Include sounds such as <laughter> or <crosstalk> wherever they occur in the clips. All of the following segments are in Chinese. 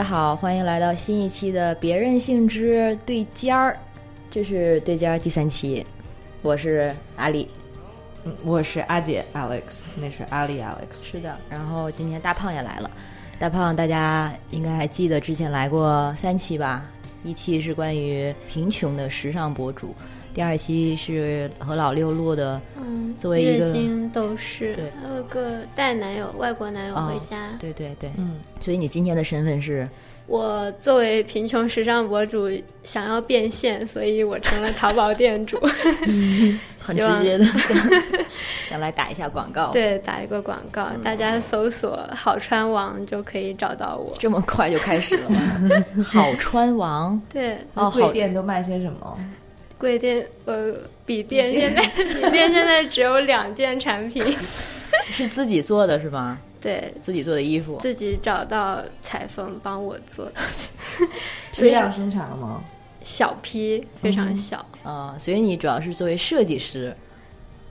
大家好，欢迎来到新一期的《别任性之对尖儿》，这是对尖儿第三期，我是阿丽，嗯，我是阿姐 Alex，那是阿丽 Alex。是的，然后今天大胖也来了，大胖大家应该还记得之前来过三期吧？一期是关于贫穷的时尚博主，第二期是和老六录的，嗯，作为一个月经都是，对还有个带男友外国男友哦回家。对对对，嗯，所以你今天的身份是我作为贫穷时尚博主，想要变现，所以我成了淘宝店主。<laughs> 很希望直接的想 <laughs> 想来打一下广告，，<laughs> 对，打一个广告，嗯大家搜索“好穿王”就可以找到我。这么快就开始了吗？好穿王。对，哦，贵店都卖些什么？贵店呃，笔店现在 <laughs> 笔店现在只有两件产品，<laughs> 是自己做的是吗？对自己做的衣服，自己找到裁缝帮我做的，批量生产了吗？小批非常小，啊、所以你主要是作为设计师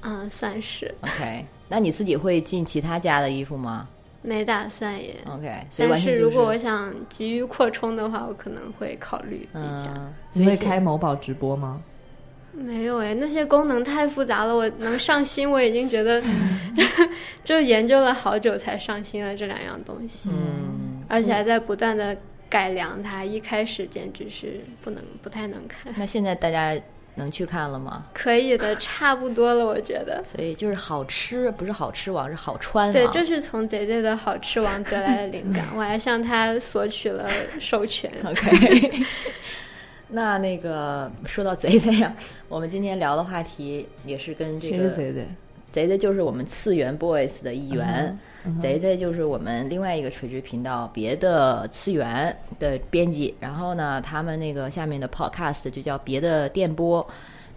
嗯，算是，OK？那你自己会进其他家的衣服吗没打算也。？OK？所以但是如果我想急于扩充的话，我可能会考虑一下。嗯，你会开某宝直播吗？没有哎，那些功能太复杂了，我能上新，我已经觉得 <laughs> 就研究了好久才上新了这两样东西，嗯，而且还在不断的改良它。一开始简直是不能不太能看，那现在大家能去看了吗？可以的，差不多了，我觉得。所以就是好吃，不是好吃王，是好穿。对，就是从贼贼的好吃王得来的灵感，<laughs> 我还向他索取了授权。<laughs> OK。那那个说到贼贼呀，我们今天聊的话题也是跟这谁个是贼贼？贼贼就是我们次元 boys 的一员，贼贼就是我们另外一个垂直频道别的次元的编辑。然后呢，他们那个下面的 podcast 就叫别的电波，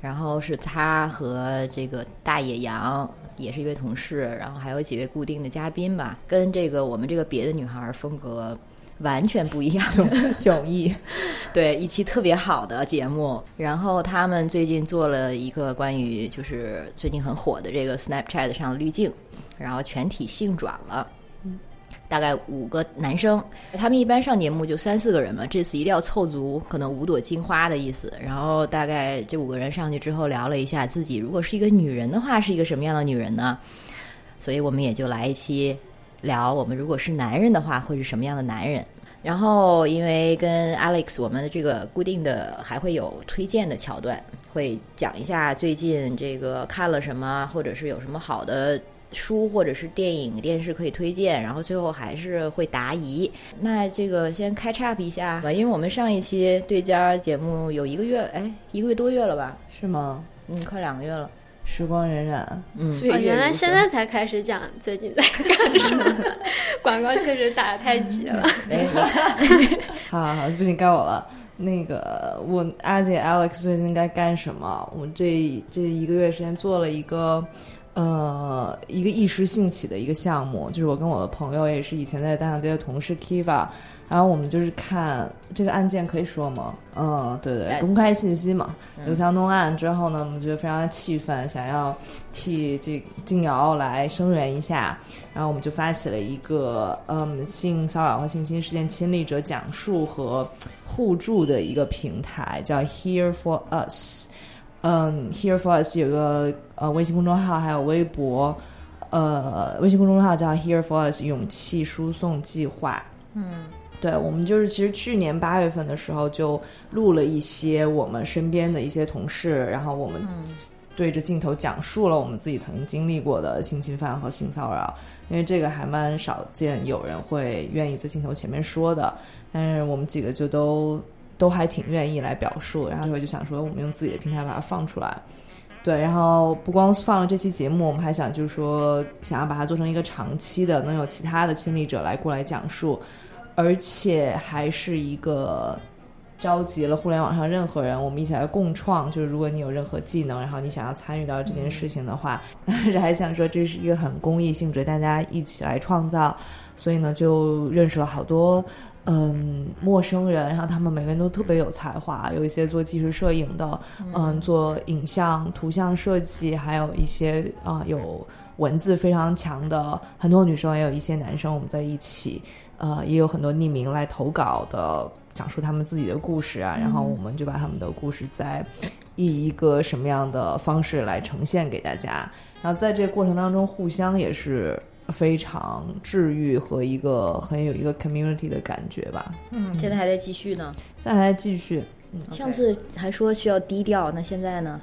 然后是他和这个大野羊也是一位同事，然后还有几位固定的嘉宾吧，跟这个我们这个别的女孩风格。完全不一样，<laughs> 迥异。<laughs> 对一期特别好的节目，然后他们最近做了一个关于就是最近很火的这个 Snapchat 上的滤镜，然后全体性转了。大概五个男生，他们一般上节目就三四个人嘛，这次一定要凑足，可能五朵金花的意思。然后大概这五个人上去之后聊了一下自己如果是一个女人的话，是一个什么样的女人呢？所以我们也就来一期聊我们如果是男人的话会是什么样的男人。然后，因为跟 Alex 我们的这个固定的还会有推荐的桥段，会讲一下最近这个看了什么，或者是有什么好的书或者是电影、电视可以推荐。然后最后还是会答疑。那这个先开叉一下吧，因为我们上一期对家节目有一个月，哎，一个月多月了吧？是吗？嗯，快两个月了。时光荏苒，嗯，哦，岁月原来现在才开始讲最近在干什么，<laughs> 广告确实打的太急了。哎，<laughs> 好好好，不行，该我了。那个，我阿姐 Alex 最近该干什么？我这这一个月时间做了一个，呃，一个一时兴起的一个项目，就是我跟我的朋友，也是以前在大象街的同事 Kiva，然后我们就是看这个案件可以说吗？嗯，对对，哎公开信息嘛，嗯刘强东案之后呢，我们觉得非常的气愤，想要替这静瑶来声援一下，然后我们就发起了一个嗯性骚扰和性侵事件亲历者讲述和互助的一个平台，叫 Here for Us。嗯，Here for Us 有个呃微信公众号，还有微博，呃，微信公众号叫 Here for Us 勇气输送计划。嗯。对，我们就是其实去年八月份的时候就录了一些我们身边的一些同事，然后我们对着镜头讲述了我们自己曾经经历过的性侵犯和性骚扰，因为这个还蛮少见有人会愿意在镜头前面说的，但是我们几个就都都还挺愿意来表述，然后我就想说，我们用自己的平台把它放出来。对，然后不光放了这期节目，我们还想就是说，想要把它做成一个长期的，能有其他的亲历者来过来讲述，而且还是一个召集了互联网上任何人，我们一起来共创。就是如果你有任何技能，然后你想要参与到这件事情的话，<laughs> 但是还想说这是一个很公益性质，大家一起来创造。所以呢，就认识了好多嗯陌生人，然后他们每个人都特别有才华，有一些做纪实摄影的，嗯，做影像、图像设计，还有一些啊、有文字非常强的，很多女生也有一些男生，我们在一起，呃，也有很多匿名来投稿的，讲述他们自己的故事啊，然后我们就把他们的故事在以一个什么样的方式来呈现给大家，然后在这个过程当中，互相也是非常治愈和一个很有一个 community 的感觉吧。嗯，现在还在继续呢。现在还在继续，嗯上次还说需要低调，那现在呢？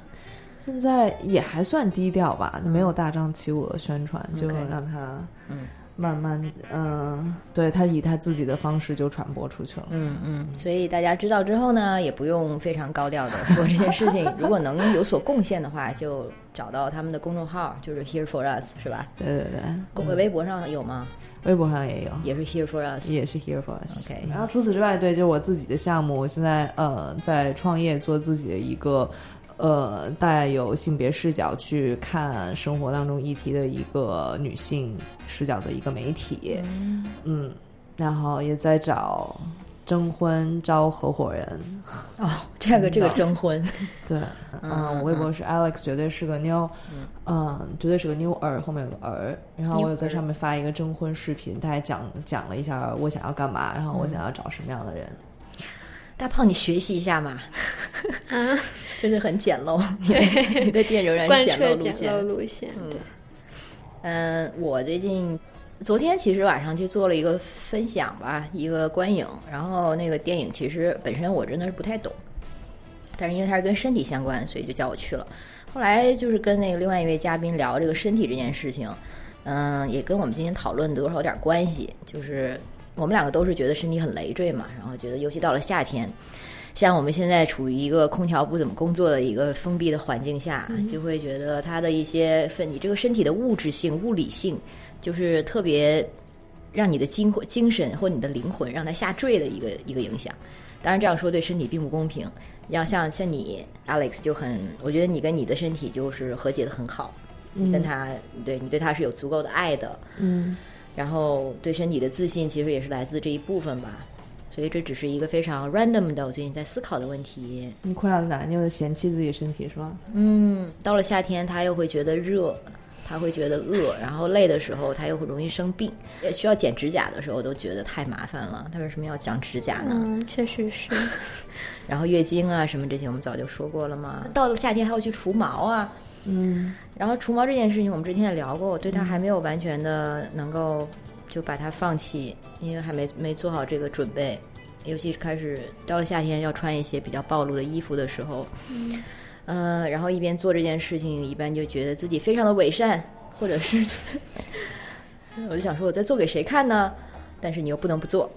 现在也还算低调吧，没有大张旗鼓的宣传，就让他嗯慢慢嗯，对他以他自己的方式就传播出去了。嗯嗯，所以大家知道之后呢，也不用非常高调的说这件事情。如果能有所贡献的话，就找到他们的公众号，就是 Here for Us，是吧？对对对，公微博上有吗？微博上也有。也是 Here for Us。也是 here for us。OK 然后除此之外，对，就是我自己的项目，我现在呃在创业，做自己的一个呃带有性别视角去看生活当中议题的一个女性视角的一个媒体。嗯，然后也在找征婚招合伙人。哦，这个这个征婚，<laughs> 对，嗯，我微博是 Alex，绝对是个妞，嗯，绝对是个妞儿，后面有个儿。然后我有在上面发一个征婚视频，大概讲讲了一下我想要干嘛，然后我想要找什么样的人。大胖，你学习一下嘛，啊，<laughs> 真的很简陋。<laughs> 你的你的店仍然是简陋路彻简陋线。路线，对，嗯，我最近昨天其实晚上去做了一个分享吧，一个观影。然后那个电影其实本身我真的是不太懂，但是因为它是跟身体相关，所以就叫我去了。后来就是跟那个另外一位嘉宾聊这个身体这件事情，嗯，也跟我们今天讨论多少有点关系。就是我们两个都是觉得身体很累赘嘛，然后觉得尤其到了夏天，像我们现在处于一个空调不怎么工作的一个封闭的环境下，就会觉得它的一些分，你这个身体的物质性、物理性，就是特别让你的精精神或你的灵魂让它下坠的一个一个影响。当然这样说对身体并不公平。要像像你 Alex 就很，我觉得你跟你的身体就是和解的很好，你跟他对你对他是有足够的爱的，嗯然后对身体的自信其实也是来自这一部分吧。所以这只是一个非常 random 的我最近在思考的问题。你困扰在哪？你有嫌弃自己身体是吗？嗯，到了夏天，他又会觉得热，他会觉得饿，然后累的时候，他又会容易生病。呃需要剪指甲的时候，都觉得太麻烦了。他为什么要长指甲呢？嗯，确实是，<laughs> 然后月经啊什么这些，我们早就说过了嘛。到了夏天还要去除毛啊，嗯然后除毛这件事情，我们之前也聊过，我对它还没有完全的能够就把它放弃，因为还没没做好这个准备。尤其是开始到了夏天要穿一些比较暴露的衣服的时候，嗯、呃，然后一边做这件事情，一边就觉得自己非常的伪善，或者是，<laughs> 我就想说我在做给谁看呢？但是你又不能不做，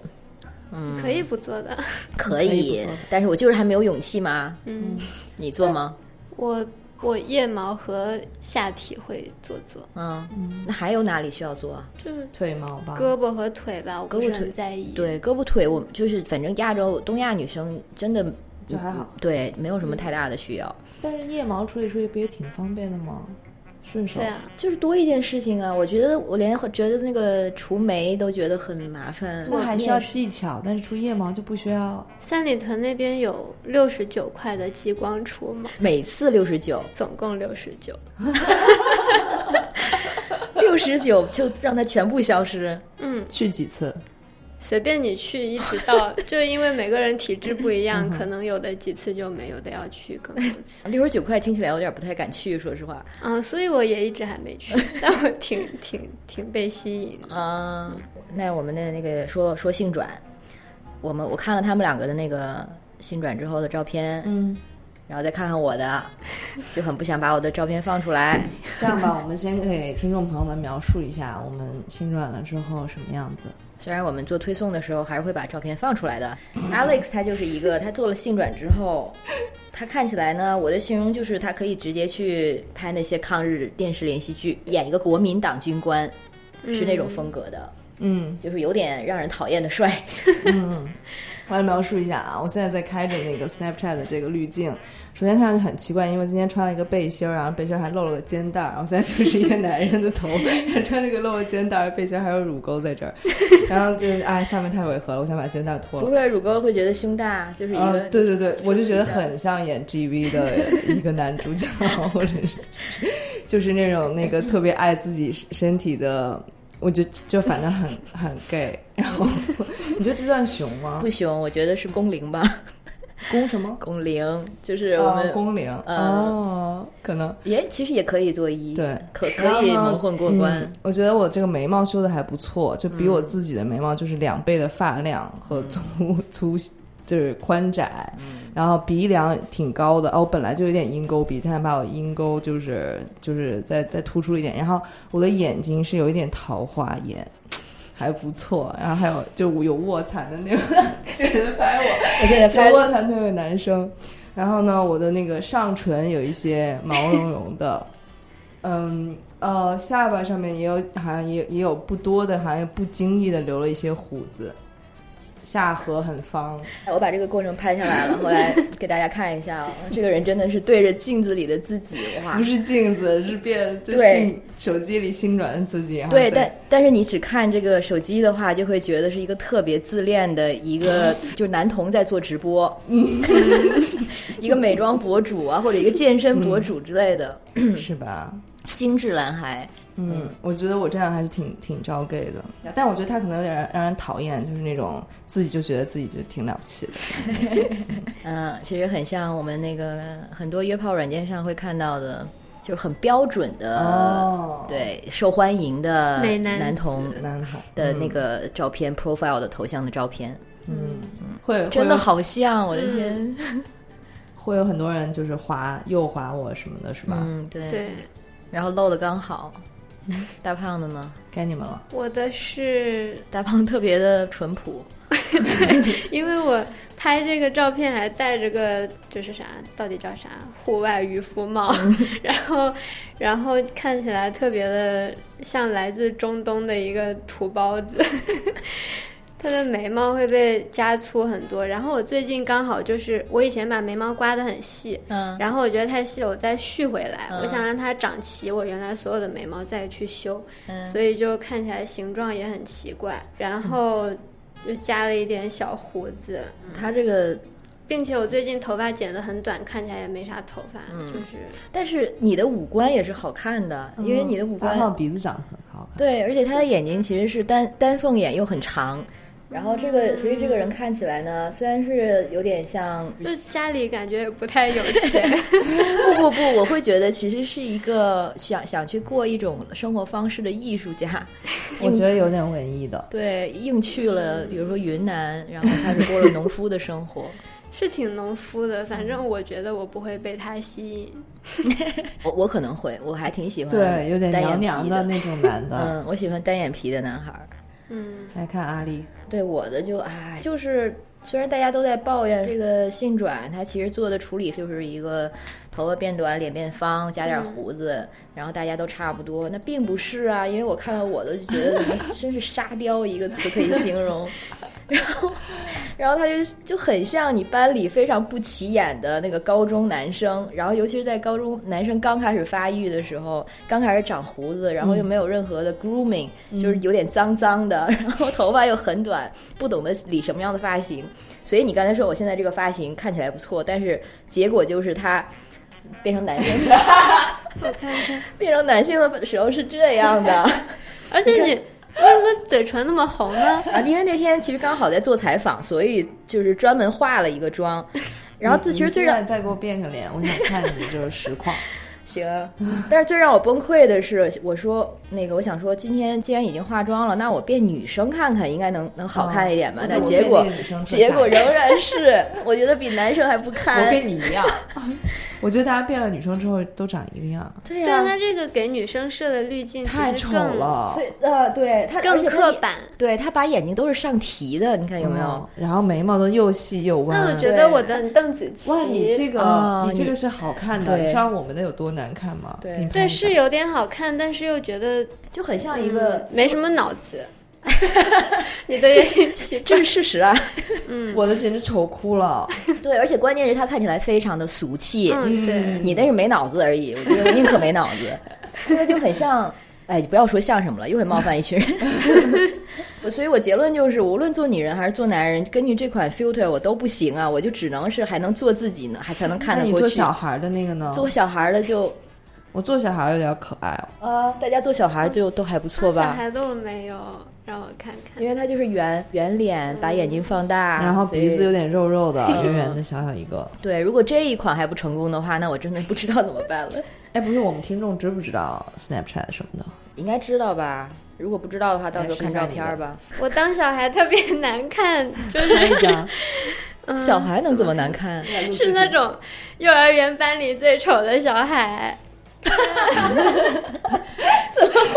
嗯，可以不做的。可以以，但是我就是还没有勇气嘛。嗯，你做吗？我我腋毛和下体会做做，嗯，那还有哪里需要做啊？就是腿毛吧。胳膊和腿吧，我不是胳膊腿很在意。对，胳膊腿，我就是反正亚洲东亚女生真的就还好，对，没有什么太大的需要，但是腋毛处理处理不也挺方便的吗？顺手。对啊，就是多一件事情啊。我觉得我连觉得那个除霉都觉得很麻烦，那还需要技巧，但是除腋毛就不需要。三里屯那边有六十九块的激光除毛，每次六十九，总共六十九。<laughs> 六十九就让它全部消失。嗯，去几次？随便你去，一直到 <laughs> 就因为每个人体质不一样，可能有的几次就没有的要去更多次。<laughs> 六十九块听起来有点不太敢去，说实话。嗯，所以我也一直还没去，<laughs> 但我挺挺挺被吸引的。啊、那我们的那个说说性转，我们我看了他们两个的那个性转之后的照片，嗯，然后再看看我的，就很不想把我的照片放出来。这样吧，我们先给听众朋友们描述一下我们性转了之后什么样子。虽然我们做推送的时候还是会把照片放出来的。Alex 他就是一个，他做了性转之后，他看起来呢，我的形容就是他可以直接去拍那些抗日电视连续剧，演一个国民党军官，是那种风格的，嗯就是有点让人讨厌的帅。嗯，<laughs> 我来描述一下啊，我现在在开着那个 Snapchat 的这个滤镜。首先看上去很奇怪，因为今天穿了一个背心儿，然后背心儿还露了个肩带儿，然后现在就是一个男人的头，穿这个露了肩带儿，背心儿还有乳沟在这儿，<laughs> 然后就是哎，下面太违和了，我想把肩带儿脱了。<laughs> 不会，乳沟会觉得胸大，就是一啊个、，对对对，我就觉得很像演 GV 的一个男主角，或者是就是那种那个特别爱自己身体的，我就就反正很很 gay。然后 <laughs> 你觉得这算熊吗？不熊，我觉得是工龄吧。工什么？工龄就是我们工龄哦，可能也其实也可以做一对，可可以蒙混过关。我觉得我这个眉毛修的还不错，就比我自己的眉毛就是两倍的发量和粗粗就是宽窄，然后鼻梁挺高的哦，我本来就有点鹰钩鼻，他想把我鹰钩就是就是再再突出一点，然后我的眼睛是有一点桃花眼。还不错，然后还有就有卧蚕的那种，就是拍我，我现在拍卧蚕那个男生。然后呢，我的那个上唇有一些毛茸茸的，嗯呃，下巴上面也有，好像也也有不多的，好像不经意的留了一些胡子。下颌很方，我把这个过程拍下来了，后来 <laughs> 给大家看一下啊。这个人真的是对着镜子里的自己，哇！不是镜子，是变对手机里新转的自己。对，但但是你只看这个手机的话，就会觉得是一个特别自恋的一个，就是男童在做直播，<laughs> 一个美妆博主啊，或者一个健身博主之类的，是吧？精致男孩。嗯，我觉得我这样还是挺挺招 gay 的，但我觉得他可能有点让人讨厌，就是那种自己就觉得自己就挺了不起的。<laughs> 嗯，其实很像我们那个很多约炮软件上会看到的，就是很标准的，对受欢迎的男童男童的那个照片 profile 的头像的照片。嗯，会真的好像我的天，会有很多人就是滑诱滑我什么的，是吧？嗯，对。对，然后露的刚好。<laughs> 大胖的呢？该你们了。我的是大胖，特别的淳朴。因为我拍这个照片还戴着个，就是啥，到底叫啥？户外渔夫帽，<laughs> 然后，然后看起来特别的像来自中东的一个土包子。他的眉毛会被加粗很多，然后我最近刚好就是我以前把眉毛刮得很细，嗯，然后我觉得太细了，我再续回来，我想让它长齐我原来所有的眉毛再去修，嗯，所以就看起来形状也很奇怪，然后就加了一点小胡子，他这个，并且我最近头发剪得很短，看起来也没啥头发，嗯，就是，但是你的五官也是好看的，因为你的五官鼻子长得很好看，对，而且他的眼睛其实是单单凤眼又很长。然后这个，所以这个人看起来呢，虽然是有点像，就家里感觉也不太有钱。<laughs> 不不不，我会觉得其实是一个想想去过一种生活方式的艺术家。我觉得有点文艺的。对，硬去了，比如说云南，然后开始过了农夫的生活，<laughs> 是挺农夫的。反正我觉得我不会被他吸引。<laughs> 我我可能会，我还挺喜欢对有点娘娘的那种男的。嗯，我喜欢单眼皮的男孩。嗯，来看阿丽。对我的就唉，就是虽然大家都在抱怨这个性转，它其实做的处理就是一个头发变短、脸变方、加点胡子，然后大家都差不多。那并不是啊，因为我看到我的就觉得真是沙雕一个词可以形容。<laughs> 然后，然后他就就很像你班里非常不起眼的那个高中男生，然后尤其是在高中男生刚开始发育的时候，刚开始长胡子，然后又没有任何的 grooming，就是有点脏脏的，然后头发又很短，不懂得理什么样的发型，所以你刚才说我现在这个发型看起来不错，但是结果就是他变成男性，我看看，<laughs> <laughs> 变成男性的时候是这样的，<laughs> 而且你。为什么嘴唇那么红呢？啊，因为那天其实刚好在做采访，所以就是专门化了一个妆。<laughs> 然后最其实最让再给我变个脸，我想看你就是实况。<laughs> 行，但是最让我崩溃的是，我说那个，我想说，今天既然已经化妆了，那我变女生看看，应该能能好看一点吧？但结果结果 <laughs> 仍然是，我觉得比男生还不堪。我跟你一样，我觉得大家变了女生之后都长一个样。对呀，他这个给女生设的滤镜太丑了。对，呃，对他更刻板。对他把眼睛都是上提的，你看有没有？然后眉毛都又细又弯。那我觉得我的邓紫棋，哇，你这个你这个是好看的，你知道我们的有多难看吗？对，对，是有点好看，但是又觉得就很像一个没什么脑子。<laughs> 你的眼睛奇，这是事实啊。<laughs> 嗯，我的简直丑哭了。对，而且关键是他看起来非常的俗气。嗯，对，你那是没脑子而已，我觉得 <laughs> 宁可没脑子。那就很像，哎，你不要说像什么了，又会冒犯一群人。所以我结论就是，无论做女人还是做男人，根据这款 filter 我都不行啊，我就只能是还能做自己呢，还才能看得过去。做小孩的那个呢？做小孩的就。我做小孩有点可爱哦。啊，大家做小孩就都还不错吧小？孩的我没有，让我看看。因为他就是圆圆脸，把眼睛放大，然后鼻子有点肉肉的，嗯 <laughs> 圆圆的，小小一个。对。如果这一款还不成功的话，那我真的不知道怎么办了。<laughs> 哎，不是，我们听众知不知道 Snapchat 什么的？应该知道吧？如果不知道的话，到时候看照片儿吧。我当小孩特别难看，就是看一张，<laughs> 嗯小孩能怎么难看？是那种幼儿园班里最丑的小孩，<laughs>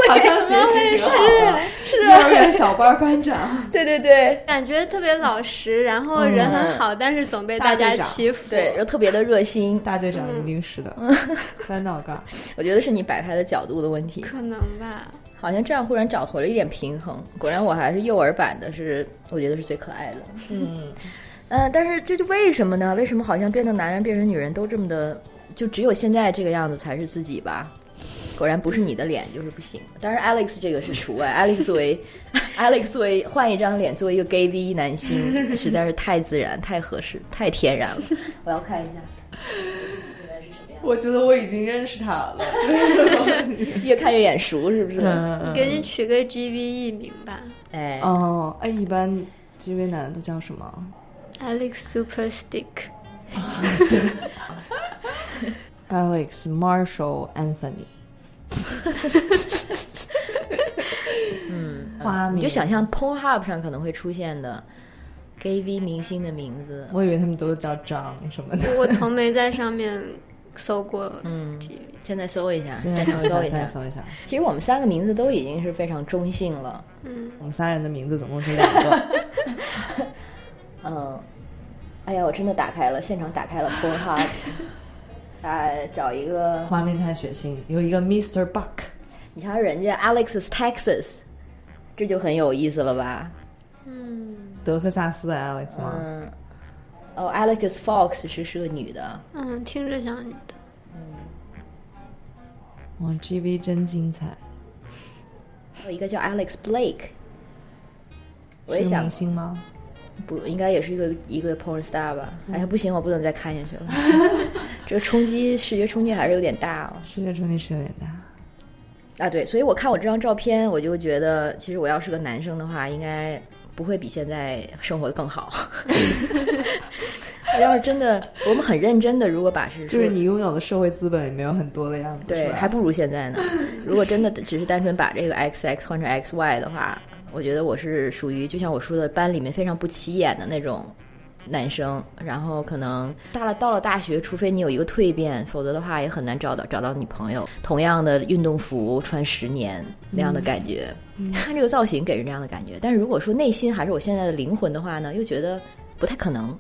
好像学习挺好的，是幼儿园小班班长。对对对感觉特别老实，然后人很好，但是总被大家欺负。对，又特别的热心。大队长一定是的，<laughs> 三道杠。我觉得是你摆拍的角度的问题。可能吧。好像这样忽然找回了一点平衡。果然我还是幼儿版的是，我觉得是最可爱的。嗯，嗯，但是这就为什么呢？为什么好像变成男人变成女人都这么的，就只有现在这个样子才是自己吧？果然不是你的脸就是不行。当然，Alex 这个是除外。Alex 作为 <laughs> Alex 作为换一张脸，作为一个 gay V 男星，实在是太自然、太合适、太天然了。<laughs> 我要看一下，现在是什么样？我觉得我已经认识他了。<laughs> 越看越眼熟，是不是？嗯给你取个 GV 艺名吧哎，哦，哎，一般 GV 男都叫什么？，Alex Super Stick。Alex Marshall Anthony。<laughs> 嗯，花名你就想象 Pornhub 上可能会出现的 gay V 明星的名字。我以为他们都叫张什么的。我从没在上面搜过嗯。现在搜一下，现在搜一下。现在搜一下。其实我们三个名字都已经是非常中性了。嗯，我们三人的名字总共是两个。<laughs> 嗯，哎呀，我真的打开了，现场打开了 Pornhub，啊，找一个，画面太血腥，有一个 Mr. Buck。你瞧人家 Alex's Texas，这就很有意思了吧？嗯，德克萨斯的 Alex 吗？嗯，哦，Alex Fox 是是个女的，嗯，听着像女的。哇，GV 真精彩，还有一个叫 Alex Blake，我也是想明星吗？不应该也是一个一个 porn star 吧？哎呀，不行，我不能再看下去了，<laughs> 这个冲击视觉冲击还是有点大哦。视觉冲击是有点大。啊，对，所以我看我这张照片，我就觉得，其实我要是个男生的话，应该不会比现在生活的更好。<laughs> 要是真的，我们很认真的，如果把是就是你拥有的社会资本也没有很多的样子，对，还不如现在呢。如果真的只是单纯把这个 X X 换成 X Y 的话，我觉得我是属于就像我说的班里面非常不起眼的那种男生。然后可能大了到了大学，除非你有一个蜕变，否则的话也很难找到找到女朋友。同样的运动服穿十年那样的感觉，看这个造型给人这样的感觉。但是如果说内心还是我现在的灵魂的话呢，又觉得不太可能。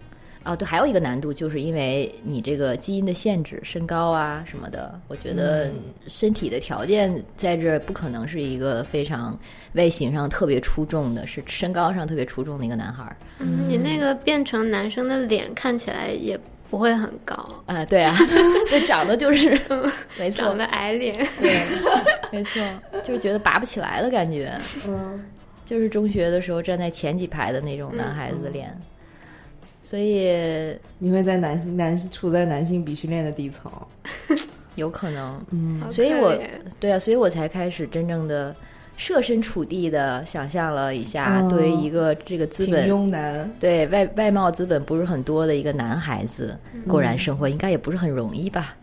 啊，对，还有一个难度，就是因为你这个基因的限制，身高啊什么的，我觉得身体的条件在这儿不可能是一个非常外形上特别出众的，是身高上特别出众的一个男孩你那个变成男生的脸看起来也不会很高，啊，对啊，<laughs> 这长得就是，没 <laughs> 错长，得矮脸。对，没错，就是觉得拔不起来的感觉。嗯，就是中学的时候站在前几排的那种男孩子的脸，所以你会在男性男性处在男性鄙视链的底层，<laughs> 有可能，嗯。所以我对啊，所以我才开始真正的设身处地的想象了一下，哦。对于一个这个资平本庸男，对外外貌资本不是很多的一个男孩子，果然生活应该也不是很容易吧？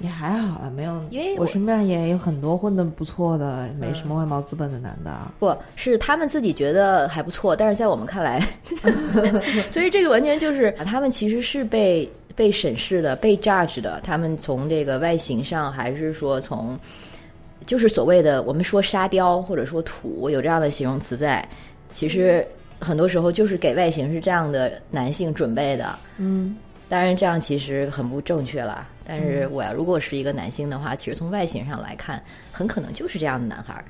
也还好啊，没有，因为我我身边也有很多混的不错的，没什么外貌资本的男的啊。不是他们自己觉得还不错，但是在我们看来，所以这个完全就是啊他们其实是被被审视的、被 judge 的。他们从这个外形上，还是说从就是所谓的我们说沙雕或者说土，有这样的形容词在，其实很多时候就是给外形是这样的男性准备的。嗯，当然，这样其实很不正确了。但是我要如果是一个男性的话，其实从外形上来看，很可能就是这样的男孩儿。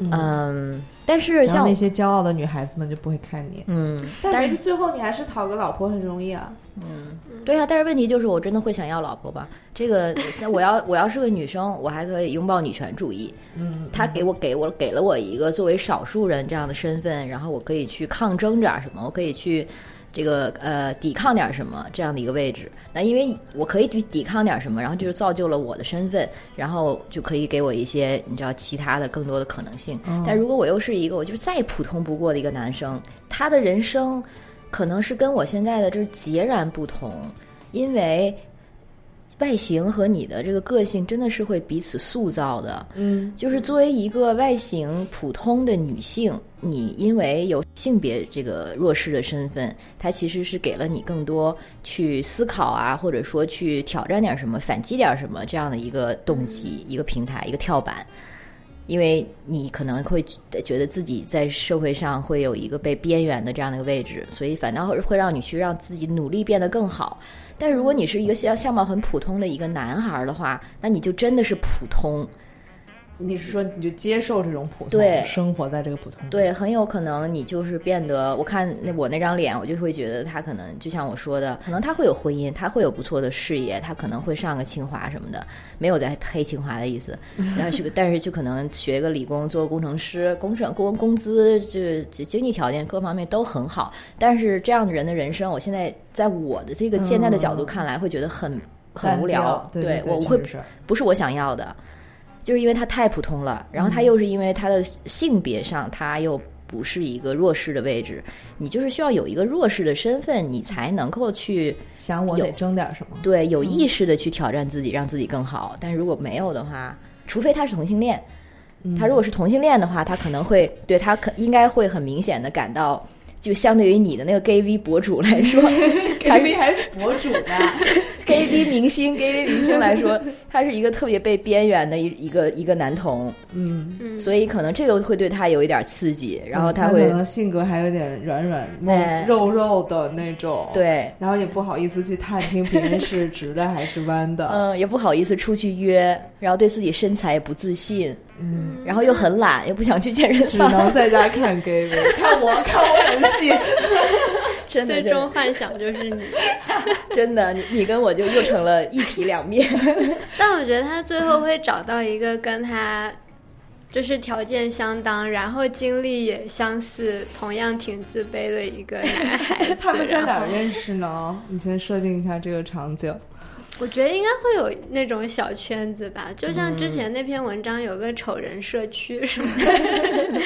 嗯，但是像那些骄傲的女孩子们就不会看你。嗯，但是最后你还是讨个老婆很容易啊。嗯对啊，但是问题就是我真的会想要老婆吧？这个 <laughs> 像我要我要是个女生，我还可以拥抱女权主义。嗯，他给我给我给了我一个作为少数人这样的身份，然后我可以去抗争着什么，我可以去这个呃抵抗点什么这样的一个位置。那因为我可以抵抵抗点什么，然后就是造就了我的身份，然后就可以给我一些你知道其他的更多的可能性。但如果我又是一个我就是再普通不过的一个男生，他的人生可能是跟我现在的这截然不同，因为。外形和你的这个个性真的是会彼此塑造的，嗯，就是作为一个外形普通的女性，你因为有性别这个弱势的身份，它其实是给了你更多去思考啊，或者说去挑战点什么、反击点什么这样的一个动机、一个平台、一个跳板。因为你可能会觉得自己在社会上会有一个被边缘的这样的一个位置，所以反倒会让你去让自己努力变得更好。但如果你是一个相相貌很普通的一个男孩的话，那你就真的是普通。你是说你就接受这种普通，对，生活在这个普通，对，很有可能你就是变得，我看那我那张脸，我就会觉得他可能就像我说的，可能他会有婚姻，他会有不错的事业，他可能会上个清华什么的，没有在黑清华的意思，<laughs> 然后去，但是就可能学个理工，做个工程师，工程工工资就经济条件各方面都很好，但是这样的人的人生，我现在在我的这个现在的角度看来，会觉得很很无聊，对，我会不是我想要的。就是因为他太普通了，然后他又是因为他的性别上他又不是一个弱势的位置，你就是需要有一个弱势的身份，你才能够去想我得争点什么，对，有意识的去挑战自己，让自己更好。但如果没有的话，除非他是同性恋，他如果是同性恋的话，他可能会对他可应该会很明显的感到。就相对于你的那个 gay V 博主来说，<laughs> gay V 还是博主呢？<laughs> gay V 明星，gay V 明星来说，他是一个特别被边缘的一一个一个男童，嗯，所以可能这个会对他有一点刺激，然后他会可能性格还有点软软肉肉的那种，对，然后也不好意思去探听别人是直的还是弯的，嗯，也不好意思出去约，然后对自己身材也不自信。嗯，然后又很懒，又不想去健身房，只能在家看 gay <laughs> 看我看我演戏，<laughs> 真的，最终幻想就是你，<laughs> 真的，你你跟我就又成了一体两面。但我觉得他最后会找到一个跟他就是条件相当，然后经历也相似，同样挺自卑的一个男孩子。他们在哪认识呢？你先设定一下这个场景。我觉得应该会有那种小圈子吧，就像之前那篇文章有个丑人社区什么的。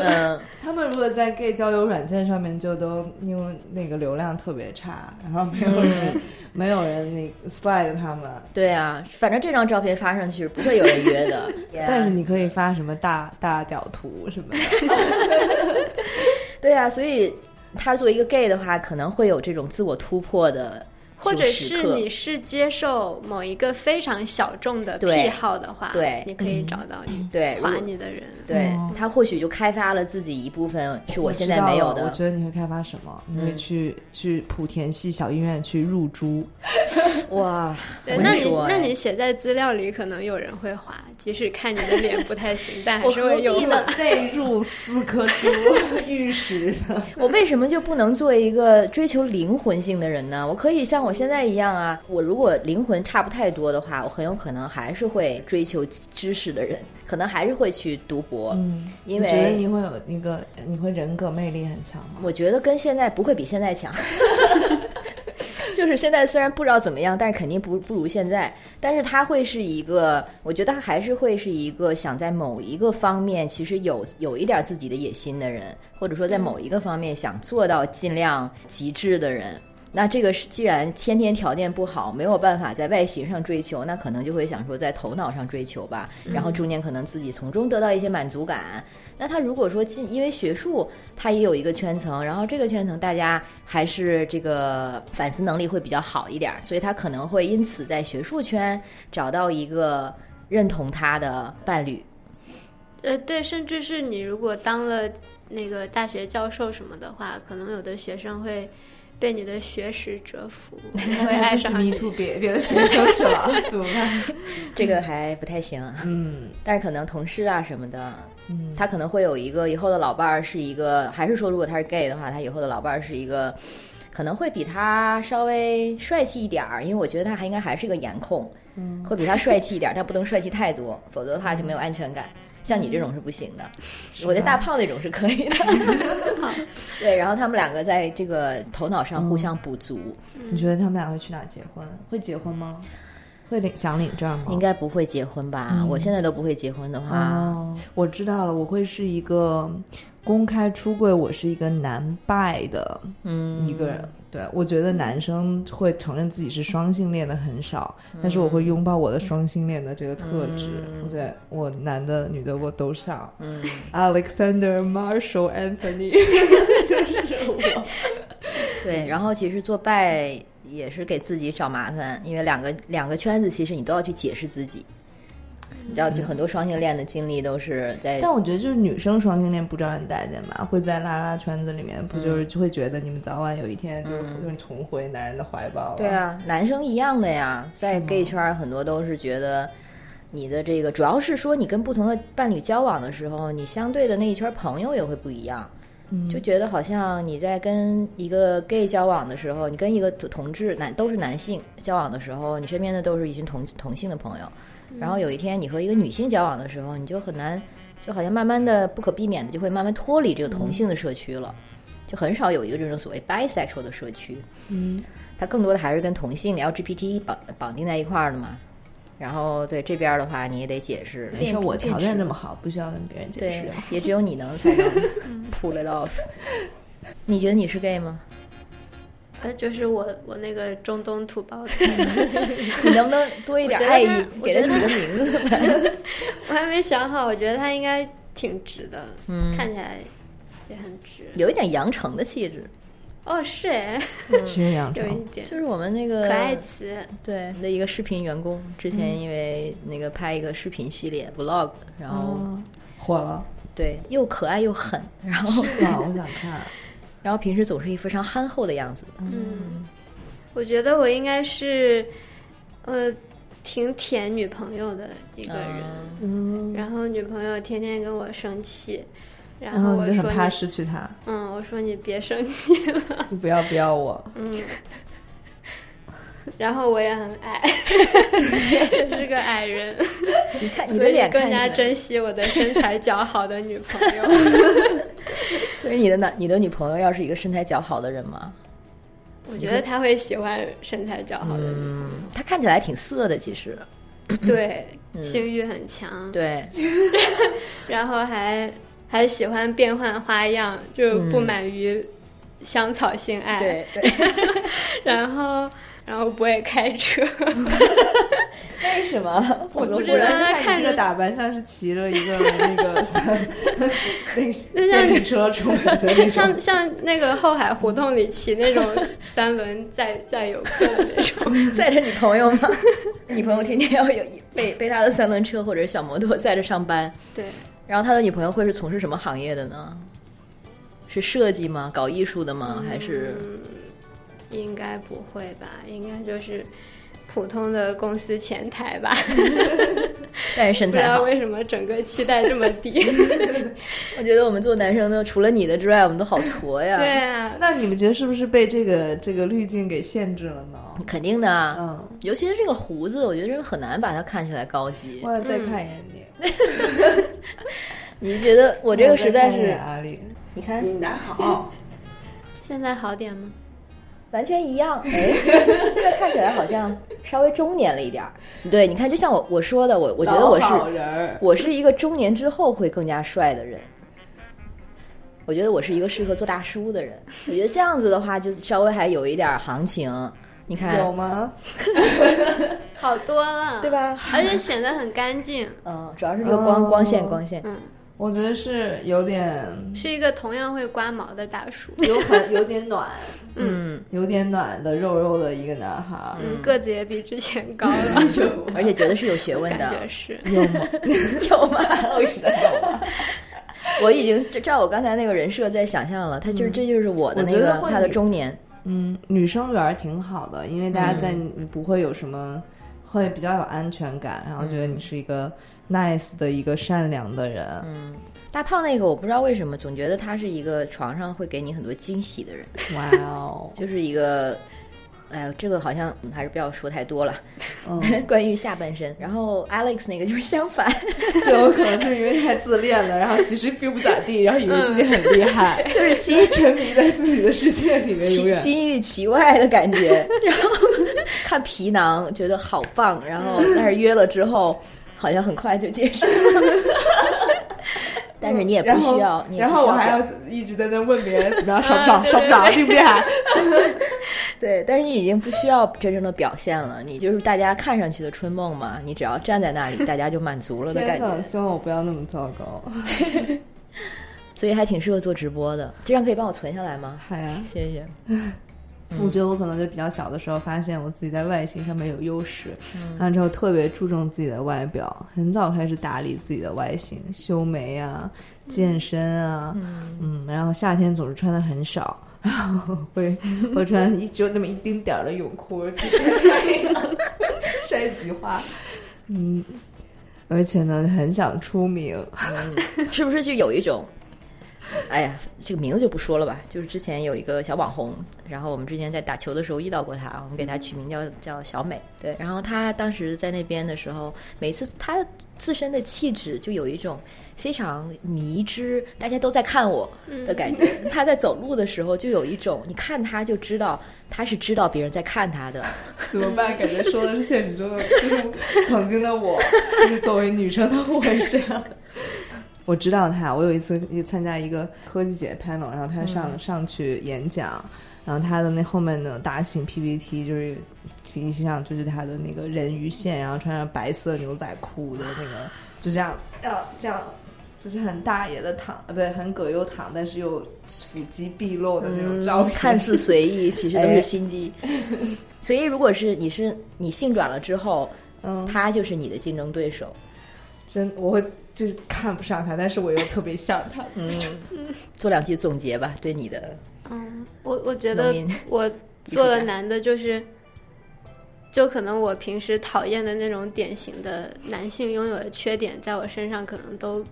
嗯，<laughs> 他们如果在 gay 交友软件上面就都因为那个流量特别差，然后没有人没有人那 slide 他们。对啊，反正这张照片发上去不会有人约的。<laughs> 但是你可以发什么大大屌图什么的。<laughs> 对啊，所以他作为一个 gay 的话，可能会有这种自我突破的。或者是你是接受某一个非常小众的癖好的话，对，你可以找到你对划你的人，对他或许就开发了自己一部分是我现在没有的。我觉得你会开发什么？你会去去莆田系小医院去入猪？<laughs> 哇！那你那你写在资料里，可能有人会划，即使看你的脸不太行，<laughs> 但还是会有内入四颗珠 <laughs> 玉石的。我为什么就不能做一个追求灵魂性的人呢？我可以像。我现在一样啊，我如果灵魂差不太多的话，我很有可能还是会追求知识的人，可能还是会去读博。嗯，因为觉得你会有那个，你会人格魅力很强吗？我觉得跟现在不会比现在强，<laughs> 就是现在虽然不知道怎么样，但是肯定不不如现在。但是他会是一个，我觉得他还是会是一个想在某一个方面其实有有一点自己的野心的人，或者说在某一个方面想做到尽量极致的人。那这个是既然先天条件不好，没有办法在外形上追求，那可能就会想说在头脑上追求吧。然后中间可能自己从中得到一些满足感。那他如果说进，因为学术他也有一个圈层，然后这个圈层大家还是这个反思能力会比较好一点，所以他可能会因此在学术圈找到一个认同他的伴侣。呃，对，甚至是你如果当了那个大学教授什么的话，可能有的学生会。被你的学识折服，<laughs> 会爱上迷途别别的学生去了，<laughs> 怎么办？这个还不太行。嗯，但是可能同事啊什么的，嗯，他可能会有一个以后的老伴儿是一个，还是说如果他是 gay 的话，他以后的老伴儿是一个，可能会比他稍微帅气一点儿，因为我觉得他还应该还是一个颜控，嗯，会比他帅气一点儿，但不能帅气太多，否则的话就没有安全感。像你这种是不行的，我觉得大胖那种是可以的。<laughs> <laughs> 对，然后他们两个在这个头脑上互相补足，你觉得他们俩会去哪结婚？会结婚吗？会领想领证吗？应该不会结婚吧？我现在都不会结婚的话，哦，我知道了，我会是一个公开出柜，我是一个难拜的，嗯，一个人。对，我觉得男生会承认自己是双性恋的很少，但是我会拥抱我的双性恋的这个特质。对我男的、女的我都上。嗯，<laughs> Alexander Marshall Anthony <laughs> 就是我。<laughs> 对，然后其实做拜也是给自己找麻烦，因为两个两个圈子，其实你都要去解释自己。你知道，就很多双性恋的经历都是在。但我觉得，就是女生双性恋不招人待见吧？会在拉拉圈子里面，不就是就会觉得你们早晚有一天就就是重回男人的怀抱了？对啊，男生一样的呀，在 gay 圈很多都是觉得你的这个，主要是说你跟不同的伴侣交往的时候，你相对的那一圈朋友也会不一样，就觉得好像你在跟一个 gay 交往的时候，你跟一个同志男都是男性交往的时候，你身边的都是一群同同性的朋友。然后有一天你和一个女性交往的时候，你就很难，就好像慢慢的不可避免的就会慢慢脱离这个同性的社区了，就很少有一个这种所谓 bisexual 的社区。嗯，它更多的还是跟同性 LGBT 绑绑定在一块儿的嘛。然后对这边的话，你也得解释。没事，我条件这么好，不需要跟别人解释。对，也只有你能 <laughs> 才能 pull it off。你觉得你是 gay 吗？呃，就是我我那个中东土包子，<laughs> 你能不能多一点爱意，给他起个名字？<laughs> 我还没想好，我觉得他应该挺直的，嗯，看起来也很直，有一点羊城的气质。哦，是哎，<laughs> 是杨丞，有一点，就是我们那个可爱词，对的一个视频员工，之前因为那个拍一个视频系列 vlog，然后火了，对，又可爱又狠，然后我想看。然后平时总是一副非常憨厚的样子。嗯，我觉得我应该是，呃，挺舔女朋友的一个人。嗯，然后女朋友天天跟我生气，然后我就很怕失去她。嗯，我说你别生气了，<laughs> 你不要不要我。嗯。然后我也很矮，<laughs> 是个矮人。你看 <laughs> 你的脸，更加珍惜我的身材较好的女朋友。<laughs> 所以你的男，你的女朋友要是一个身材较好的人吗？我觉得他会喜欢身材较好的。嗯，他看起来挺色的，其实。对，<clears throat> 性欲很强。对。然后还还喜欢变换花样，就不满于香草性爱。对对。然后。然后不会开车，<laughs> 为什么？我就觉得他看这个打扮像是骑了一个 <laughs> 那个三 <laughs> 那电瓶车出门的，像像那个后海胡同里骑那种三轮载载游客的那种，载着女朋友吗？女朋友天天要有被被他的三轮车或者小摩托载着上班。对。然后他的女朋友会是从事什么行业的呢？是设计吗？搞艺术的吗？还是？应该不会吧？应该就是普通的公司前台吧。<laughs> 但是身材不知道为什么整个期待这么低。<laughs> 我觉得我们做男生的，除了你的之外，我们都好矬呀。对啊，那你们觉得是不是被这个这个滤镜给限制了呢？肯定的啊，嗯，尤其是这个胡子，我觉得真的很难把它看起来高级。我要再看一眼你。<laughs> 你觉得我这个实在是阿里？你看你拿好。现在好点吗？完全一样，哎，现在看起来好像稍微中年了一点儿。对，你看，就像我我说的，我我觉得我是我是一个中年之后会更加帅的人。我觉得我是一个适合做大叔的人。我觉得这样子的话，就稍微还有一点行情。你看有吗？<laughs> 好多了，对吧？而且显得很干净。嗯，主要是这个光光线光线。嗯。我觉得是有点，是一个同样会刮毛的大叔，有很有点暖，<laughs> 嗯，有点暖的肉肉的一个男孩，嗯，个子也比之前高了，<laughs> 而且觉得是有学问的，<laughs> 感觉是有吗？有吗？为什么有吗？我已经照我刚才那个人设在想象了，他就是这就是我的那个他的中年，嗯，女生缘挺好的，因为大家在你不会有什么，会比较有安全感，然后觉得你是一个。Nice 的一个善良的人，嗯，大胖那个我不知道为什么总觉得他是一个床上会给你很多惊喜的人。哇哦，<laughs> 就是一个哎呀，这个好像嗯还是不要说太多了。嗯，<laughs> 关于下半身，然后 Alex 那个就是相反，<laughs> 对我可能就是因为太自恋了，然后其实并不咋地，然后以为自己很厉害，就是其实沉迷在自己的世界里面，永金远。金玉其外的感觉。然后看皮囊觉得好棒，然后但是约了之后，好像很快就结束了。<laughs> 但是你也不需要，然后我还要一直在那问别人怎么样，<laughs> 爽不爽，爽不爽，厉不厉害？<laughs> 对，但是你已经不需要真正的表现了，你就是大家看上去的春梦嘛，你只要站在那里，大家就满足了的感，觉，希望我不要那么糟糕。所以还挺适合做直播的。这样可以帮我存下来吗？好呀，谢谢。我觉得我可能就比较小的时候发现我自己在外形上面有优势，嗯。然后之后特别注重自己的外表，很早开始打理自己的外形，修眉啊、健身啊，嗯。然后夏天总是穿的很少。然后会 <laughs> 会穿一只有那么一丁点儿的泳裤去晒太阳、晒菊 <laughs> 花，嗯，而且呢很想出名，是不是就有一种，哎呀，这个名字就不说了吧。就是之前有一个小网红，然后我们之前在打球的时候遇到过他，我们给他取名叫叫小美。对，然后他当时在那边的时候，每次他自身的气质就有一种非常迷之，大家都在看我的感觉。<laughs> 他在走路的时候就有一种，你看他就知道他是知道别人在看他的。<laughs> 怎么办？感觉说的是现实中的，就是曾经的我，<laughs> 就是作为女生的我也是这样。我知道他，我有一次去参加一个科技节 panel，然后他上、上去演讲，然后他的那后面的大型 PPT 就是 PPT 上就是他的那个人鱼线，然后穿上白色牛仔裤的那个，就这样要这样。就是很大爷的躺，呃，不对，很葛优躺，但是又腹肌毕露的那种照片，嗯 <laughs> 看似随意，其实都是哎心机。所以，如果是你是你性转了之后，嗯，他就是你的竞争对手。真我会就是看不上他，但是我又特别像他。嗯，做两句总结吧，对你的嗯，我我觉得我做的难的就是，就可能我平时讨厌的那种典型的男性拥有的缺点，在我身上可能都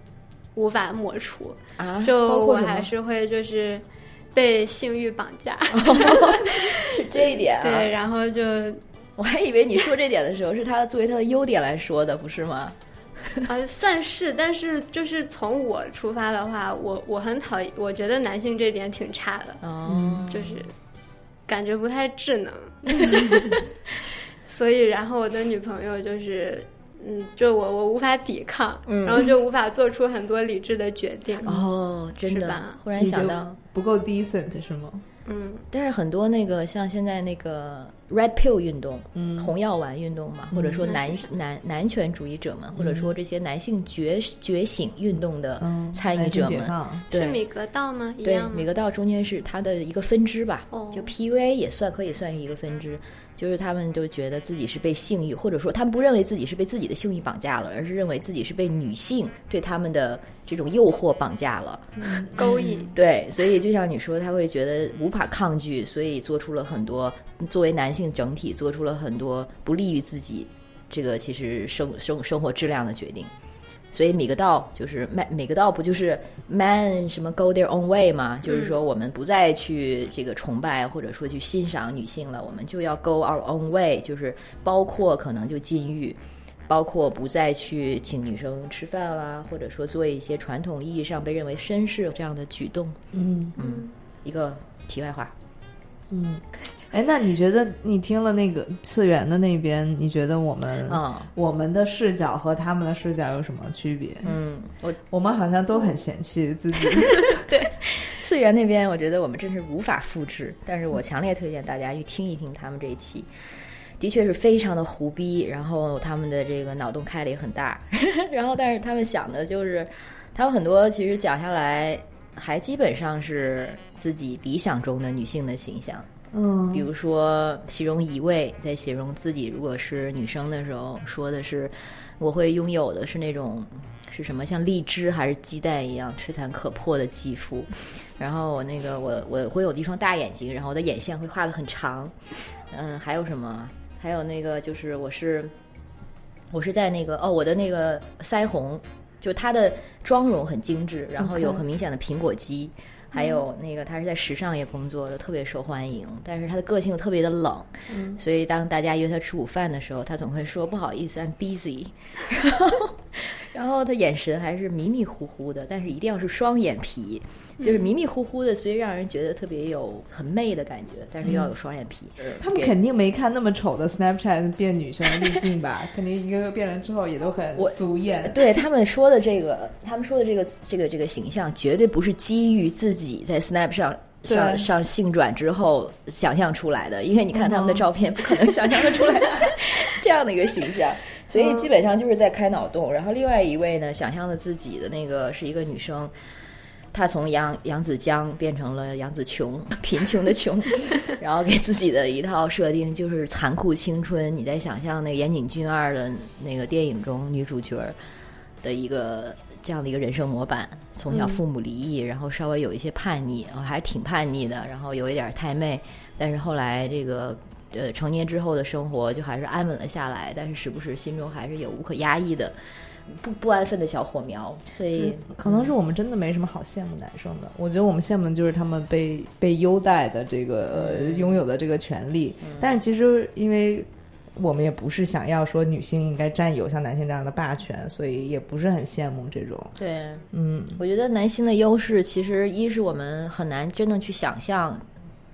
无法抹除。啊，就我还是会就是被性欲绑架，<laughs> 是这一点啊。对，然后就我还以为你说这点的时候是他作为他的优点来说的，不是吗？啊，<laughs> 算是，但是就是从我出发的话，我我很讨厌，我觉得男性这点挺差的，哦，就是感觉不太智能，<laughs> 所以然后我的女朋友就是，嗯，就我我无法抵抗，嗯然后就无法做出很多理智的决定，哦，真的是吧，忽然想到，不够 decent 是吗？嗯。但是很多那个像现在那个 red pill 运动，嗯。红药丸运动嘛，或者说男男男权主义者们，或者说这些男性觉觉醒运动的嗯，参与者们，嗯，对。是米格道吗？一对样，吗？米格道中间是它的一个分支吧，哦就 PUA 也算可以算是一个分支，就是他们就觉得自己是被性欲，或者说他们不认为自己是被自己的性欲绑架了，而是认为自己是被女性对他们的这种诱惑绑架了。勾引，对，所以就像你说，他会觉得无法抗拒，所以做出了很多作为男性整体做出了很多不利于自己这个其实生生生活质量的决定。所以每个道就是麦米格道不就是 man 什么 go their own way 嘛？就是说我们不再去这个崇拜或者说去欣赏女性了，我们就要 go our own way，就是包括可能就禁欲。包括不再去请女生吃饭啦，或者说做一些传统意义上被认为绅士这样的举动。嗯嗯，一个题外话，嗯。哎，那你觉得你听了那个次元的那边，你觉得我们、嗯我们的视角和他们的视角有什么区别？嗯，我我们好像都很嫌弃自己。<laughs> 对次元那边，我觉得我们真是无法复制，但是我强烈推荐大家去听一听他们这一期。的确是非常的胡逼，然后他们的这个脑洞开的也很大，<laughs> 然后但是他们想的就是，他们很多其实讲下来，还基本上是自己理想中的女性的形象，嗯比如说形容一位，在形容自己如果是女生的时候，说的是我会拥有的是那种是什么，像荔枝还是鸡蛋一样吹弹可破的肌肤，<laughs> 然后我那个我我会有一双大眼睛，然后我的眼线会画的很长，嗯，还有什么？还有那个就是我是我是在那个哦，我的那个腮红。就她的妆容很精致，然后有很明显的苹果肌。还有那个，他是在时尚业工作的，特别受欢迎。但是他的个性又特别的冷，嗯所以当大家约他吃午饭的时候，他总会说不好意思，I'm busy。然后，<laughs> 然后他眼神还是迷迷糊糊的，但是一定要是双眼皮，就是迷迷糊糊的，所以让人觉得特别有很媚的感觉，但是又要有双眼皮。他们肯定没看那么丑的 Snapchat 变女生的滤镜吧？<laughs> 肯定一个个变了之后也都很俗艳。对他们说的这个，他们说的这个这个这个形象，绝对不是基于自己在 Snap 上对上上性转之后想象出来的，因为你看他们的照片，不可能想象的出来 <laughs> 这样的一个形象，<laughs> 所以基本上就是在开脑洞。然后另外一位呢，想象的自己的那个是一个女生。她从杨杨子江变成了杨子琼，贫穷的穷，<laughs> 然后给自己的一套设定就是残酷青春。你在想象那个岩井俊二的那个电影中女主角儿的一个这样的一个人生模板，从小父母离异，然后稍微有一些叛逆，还挺叛逆的，然后有一点太妹，但是后来这个呃成年之后的生活就还是安稳了下来，但是时不时心中还是有无可压抑的不不安分的小火苗，所以可能是我们真的没什么好羡慕男生的。我觉得我们羡慕的就是他们被被优待的这个、呃拥有的这个权利。但是其实因为我们也不是想要说女性应该占有像男性这样的霸权，所以也不是很羡慕这种。对。嗯，我觉得男性的优势，其实一是我们很难真正去想象，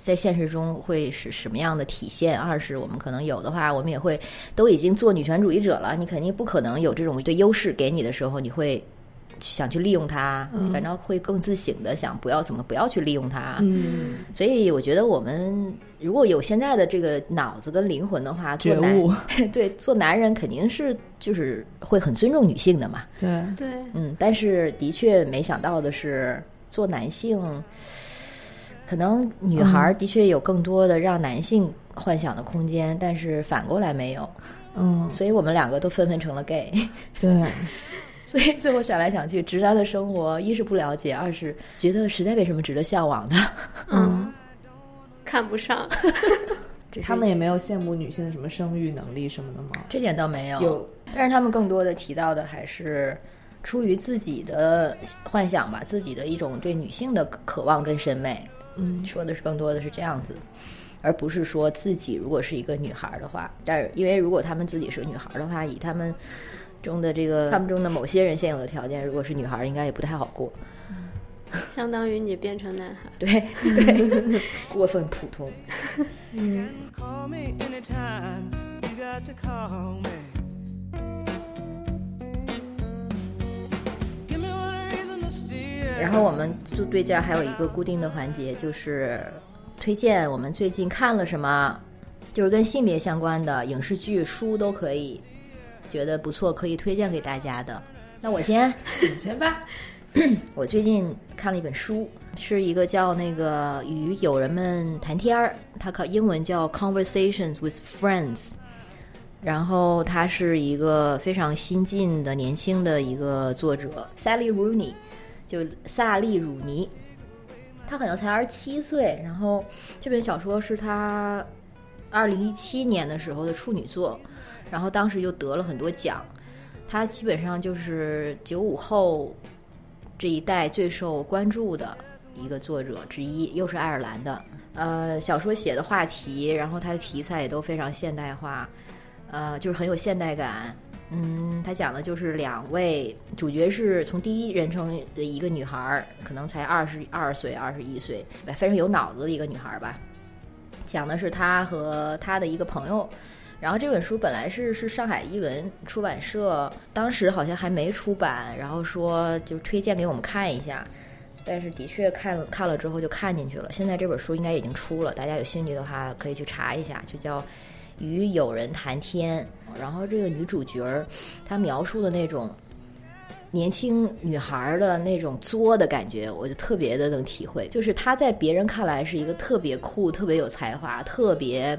在现实中会是什么样的体现；二是我们可能有的话，我们也会都已经做女权主义者了，你肯定不可能有这种对优势给你的时候，你会想去利用它，反正会更自省的想不要怎么不要去利用它。嗯，所以我觉得我们如果有现在的这个脑子跟灵魂的话，做男觉悟，<laughs> 对做男人肯定是就是会很尊重女性的嘛。对，对，嗯，但是的确没想到的是，做男性，可能女孩儿的确有更多的让男性幻想的空间，但是反过来没有，嗯，所以我们两个都纷纷成了 gay。对，<laughs> 所以最后想来想去，直男的生活，一是不了解，二是觉得实在没什么值得向往的。嗯，看不上。<laughs> 他们也没有羡慕女性的什么生育能力什么的吗？这点倒没有，有，但是他们更多的提到的还是出于自己的幻想吧，自己的一种对女性的渴望跟审美。嗯，说的是更多的是这样子，而不是说自己如果是一个女孩儿的话，但是因为如果他们自己是女孩儿的话，以他们中的这个他们中的某些人现有的条件，如果是女孩儿，应该也不太好过。相当于你变成男孩。对对，<laughs> 过分普通。Call 然后我们做对这儿还有一个固定的环节，就是推荐我们最近看了什么，就是跟性别相关的影视剧、书都可以，觉得不错可以推荐给大家的。那我先。<laughs> 你先吧。<clears throat> 我最近看了一本书，是一个叫那个与友人们谈天儿，它靠英文叫 Conversations with Friends。然后他是一个非常新晋的年轻的一个作者，Sally Rooney，就萨利鲁尼。他好像才二十七岁，然后这本小说是他二零一七年的时候的处女作，然后当时就得了很多奖。他基本上就是九五后这一代最受关注的一个作者之一，又是爱尔兰的。呃，小说写的话题，然后它的题材也都非常现代化，呃，就是很有现代感。嗯，他讲的就是两位主角是从第一人称的一个女孩，可能才二十二岁、二十一岁，非常有脑子的一个女孩吧。讲的是她和她的一个朋友。然后这本书本来是是上海译文出版社，当时好像还没出版，然后说就推荐给我们看一下，但是的确看看了之后就看进去了。现在这本书应该已经出了，大家有兴趣的话可以去查一下，就叫《与友人谈天》。然后这个女主角儿，她描述的那种年轻女孩的那种作的感觉，我就特别的能体会。就是她在别人看来是一个特别酷、特别有才华、特别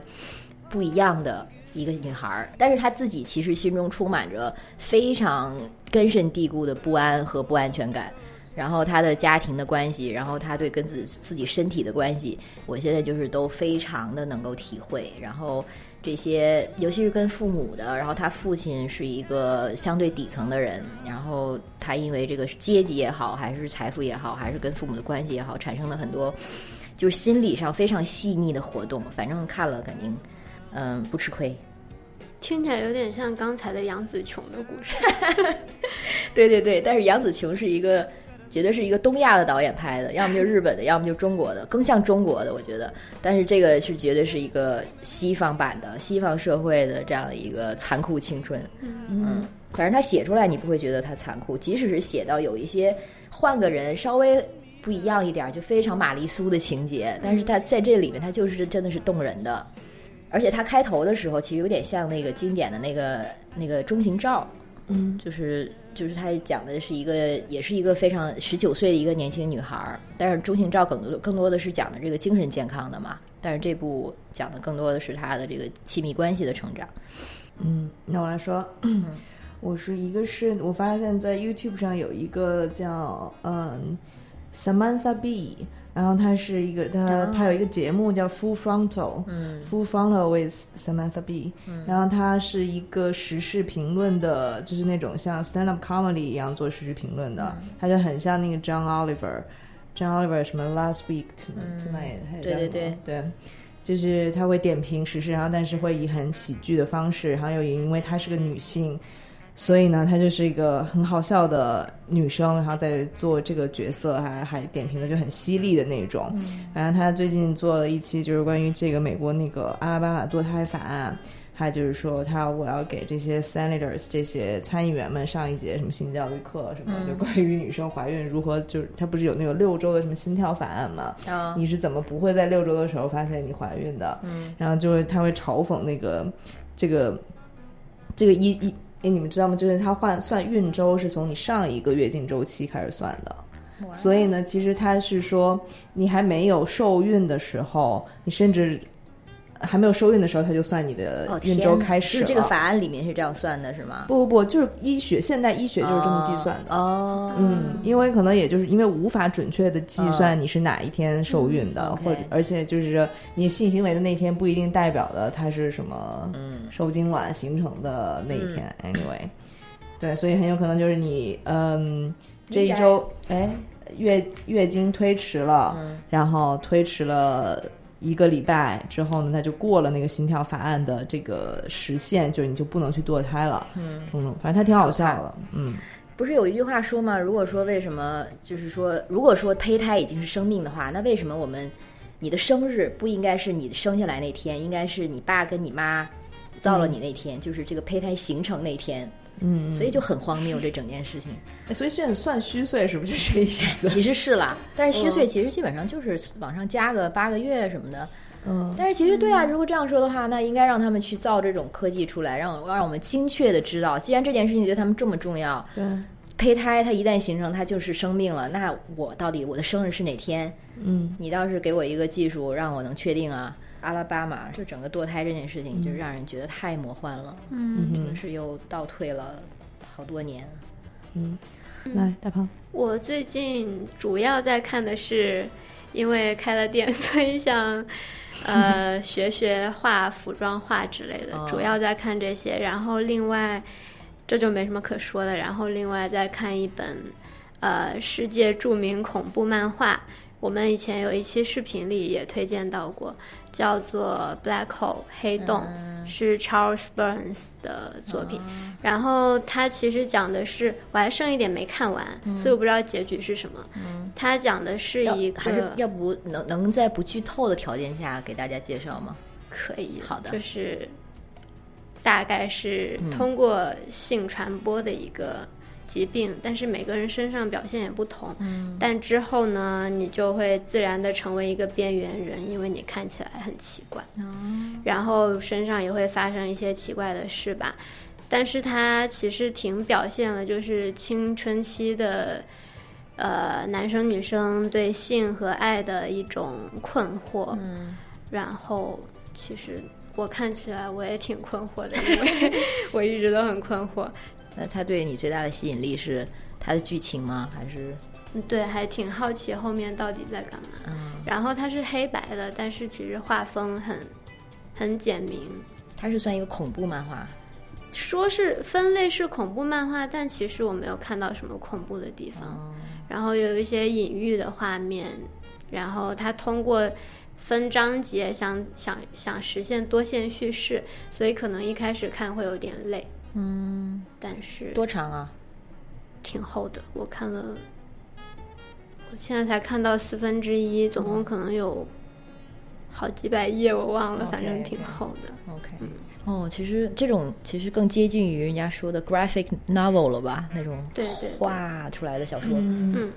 不一样的一个女孩，但是她自己其实心中充满着非常根深蒂固的不安和不安全感。然后她的家庭的关系，然后她对跟自自己身体的关系，我现在就是都非常的能够体会。然后这些，尤其是跟父母的，然后他父亲是一个相对底层的人，然后他因为这个阶级也好，还是财富也好，还是跟父母的关系也好，产生了很多就是心理上非常细腻的活动。反正看了肯定，嗯，不吃亏。听起来有点像刚才的杨紫琼的故事。<laughs> <laughs> 对对对，但是杨紫琼是一个，绝对是一个东亚的导演拍的，要么就日本的，要么就中国的，更像中国的，我觉得。但是这个是绝对是一个西方版的西方社会的这样一个残酷青春。嗯，反正他写出来你不会觉得他残酷，即使是写到有一些换个人稍微不一样一点，就非常玛丽苏的情节，但是他在这里面他就是真的是动人的。而且他开头的时候其实有点像那个经典的那个那个中型照，嗯就是就是他讲的是一个，也是一个非常十九岁的一个年轻女孩儿，但是中性照更多更多的是讲的这个精神健康的嘛，但是这部讲的更多的是她的这个亲密关系的成长。嗯，那我来说，<clears throat> 我是一个是我发现在 YouTube 上有一个叫嗯 Samantha B，然后她是一个她她有一个节目叫 Full Frontal，嗯 Full Frontal with Samantha B，、然后她是一个时事评论的，就是那种像 stand up comedy 一样做时事评论的，她就很像那个 John Oliver。John Oliver 什么 Last Week Tonight，、对对对对，就是他会点评时事，然后但是会以很喜剧的方式，然后又因为她是个女性，所以呢，她就是一个很好笑的女生，然后在做这个角色，还还点评的就很犀利的那种。然后她最近做了一期就是关于这个美国那个阿拉巴马堕胎法案。他就是说，他我要给这些 senators 这些参议员们上一节什么性教育课，什么、就关于女生怀孕如何，就是他不是有那个六周的什么心跳法案吗？啊你是怎么不会在六周的时候发现你怀孕的？嗯，然后就会他会嘲讽那个这个这个一一哎，你们知道吗？就是它换算孕周是从你上一个月经周期开始算的。所以呢，其实它是说，你还没有受孕的时候，你甚至还没有受孕的时候，他就算你的哦，孕周开始是这个法案里面是这样算的，是吗？不不不，就是医学，现代医学就是这么计算的。哦，嗯，因为可能也就是因为无法准确的计算你是哪一天受孕的，或者而且就是你性行为的那天不一定代表的它是什么嗯受精卵形成的那一天。anyway，对，所以很有可能就是你嗯这一周哎月月经推迟了，嗯然后推迟了。一个礼拜之后呢，他就过了那个心跳法案的这个时限，就是你就不能去堕胎了。嗯，嗯，反正他挺好笑的。嗯，不是有一句话说吗？如果说为什么，就是说，如果说胚胎已经是生命的话，那为什么我们你的生日不应该是你生下来那天，应该是你爸跟你妈造了你那天，就是这个胚胎形成那天。嗯，所以就很荒谬这整件事情。哎所以现在算虚岁是不是这意思？<laughs> 其实是啦，但是虚岁其实基本上就是往上加个八个月什么的。嗯，但是其实对啊，如果这样说的话，那应该让他们去造这种科技出来，让让我们精确的知道，既然这件事情对他们这么重要，对，胚胎它一旦形成，它就是生命了。那我到底我的生日是哪天？嗯，你倒是给我一个技术，让我能确定啊。阿拉巴马就整个堕胎这件事情，就让人觉得太魔幻了，嗯，真的是又倒退了好多年。嗯，来大胖，我最近主要在看的是，因为开了店，<laughs> 所以想呃学学画服装画之类的，哦主要在看这些。然后另外这就没什么可说的。然后另外再看一本呃世界著名恐怖漫画。我们以前有一期视频里也推荐到过，叫做《Black Hole》黑洞，是 Charles Burns 的作品。然后它其实讲的是，我还剩一点没看完，所以我不知道结局是什么。它讲的是一个还是要不能能在不剧透的条件下给大家介绍吗？可以，好的就是大概是通过性传播的一个疾病，但是每个人身上表现也不同。嗯但之后呢，你就会自然的成为一个边缘人，因为你看起来很奇怪，然后身上也会发生一些奇怪的事吧。但是它其实挺表现了就是青春期的，呃，男生女生对性和爱的一种困惑。嗯，然后其实我看起来我也挺困惑的，因为 <laughs> 我一直都很困惑。那它对你最大的吸引力是它的剧情吗？还是嗯对，还挺好奇后面到底在干嘛。嗯，然后它是黑白的，但是其实画风很很简明。它是算一个恐怖漫画，说是分类是恐怖漫画，但其实我没有看到什么恐怖的地方。然后有一些隐喻的画面，然后它通过分章节想想想实现多线叙事，所以可能一开始看会有点累，嗯，但是多长啊？挺厚的。我看了，我现在才看到四分之一，总共可能有好几百页，我忘了反正挺厚的。OK，哦，其实这种其实更接近于人家说的 graphic novel 了吧？那种对对对画出来的小说，嗯，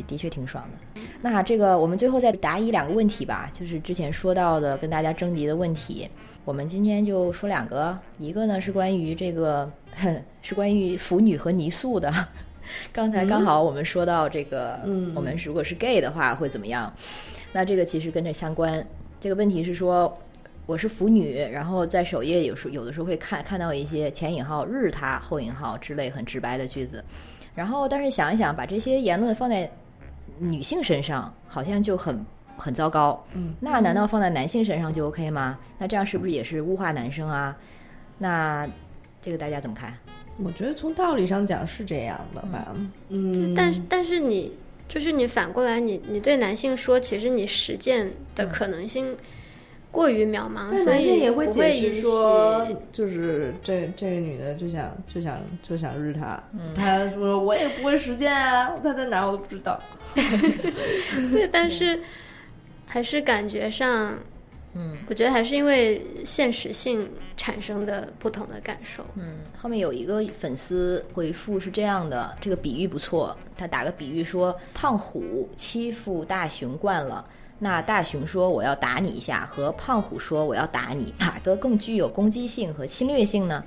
的的确挺爽的。那这个我们最后再答疑两个问题吧，就是之前说到的跟大家征集的问题，我们今天就说两个，一个呢是关于这个是关于腐女和泥塑的。刚才刚好我们说到这个，嗯我们如果是 gay 的话会怎么样？那这个其实跟这相关。这个问题是说，我是腐女，然后在首页有时有的时候会看看到一些前引号日他后引号之类很直白的句子，然后但是想一想，把这些言论放在女性身上，好像就很很糟糕。嗯，那难道放在男性身上就 OK 吗？那这样是不是也是物化男生啊？那这个大家怎么看？我觉得从道理上讲是这样的吧。嗯，但是但是你就是你反过来，你你对男性说，其实你实践的可能性过于渺茫，但所以男性也会不解释说，就是这这个女的就想就想就想日他，他说我也不会实践啊，他在哪儿我都不知道。<laughs> 对，但是还是感觉上，嗯，我觉得还是因为现实性产生的不同的感受。嗯，后面有一个粉丝回复是这样的，这个比喻不错，他打个比喻说，胖虎欺负大熊惯了。那大熊说我要打你一下，和胖虎说我要打你，哪个更具有攻击性和侵略性呢？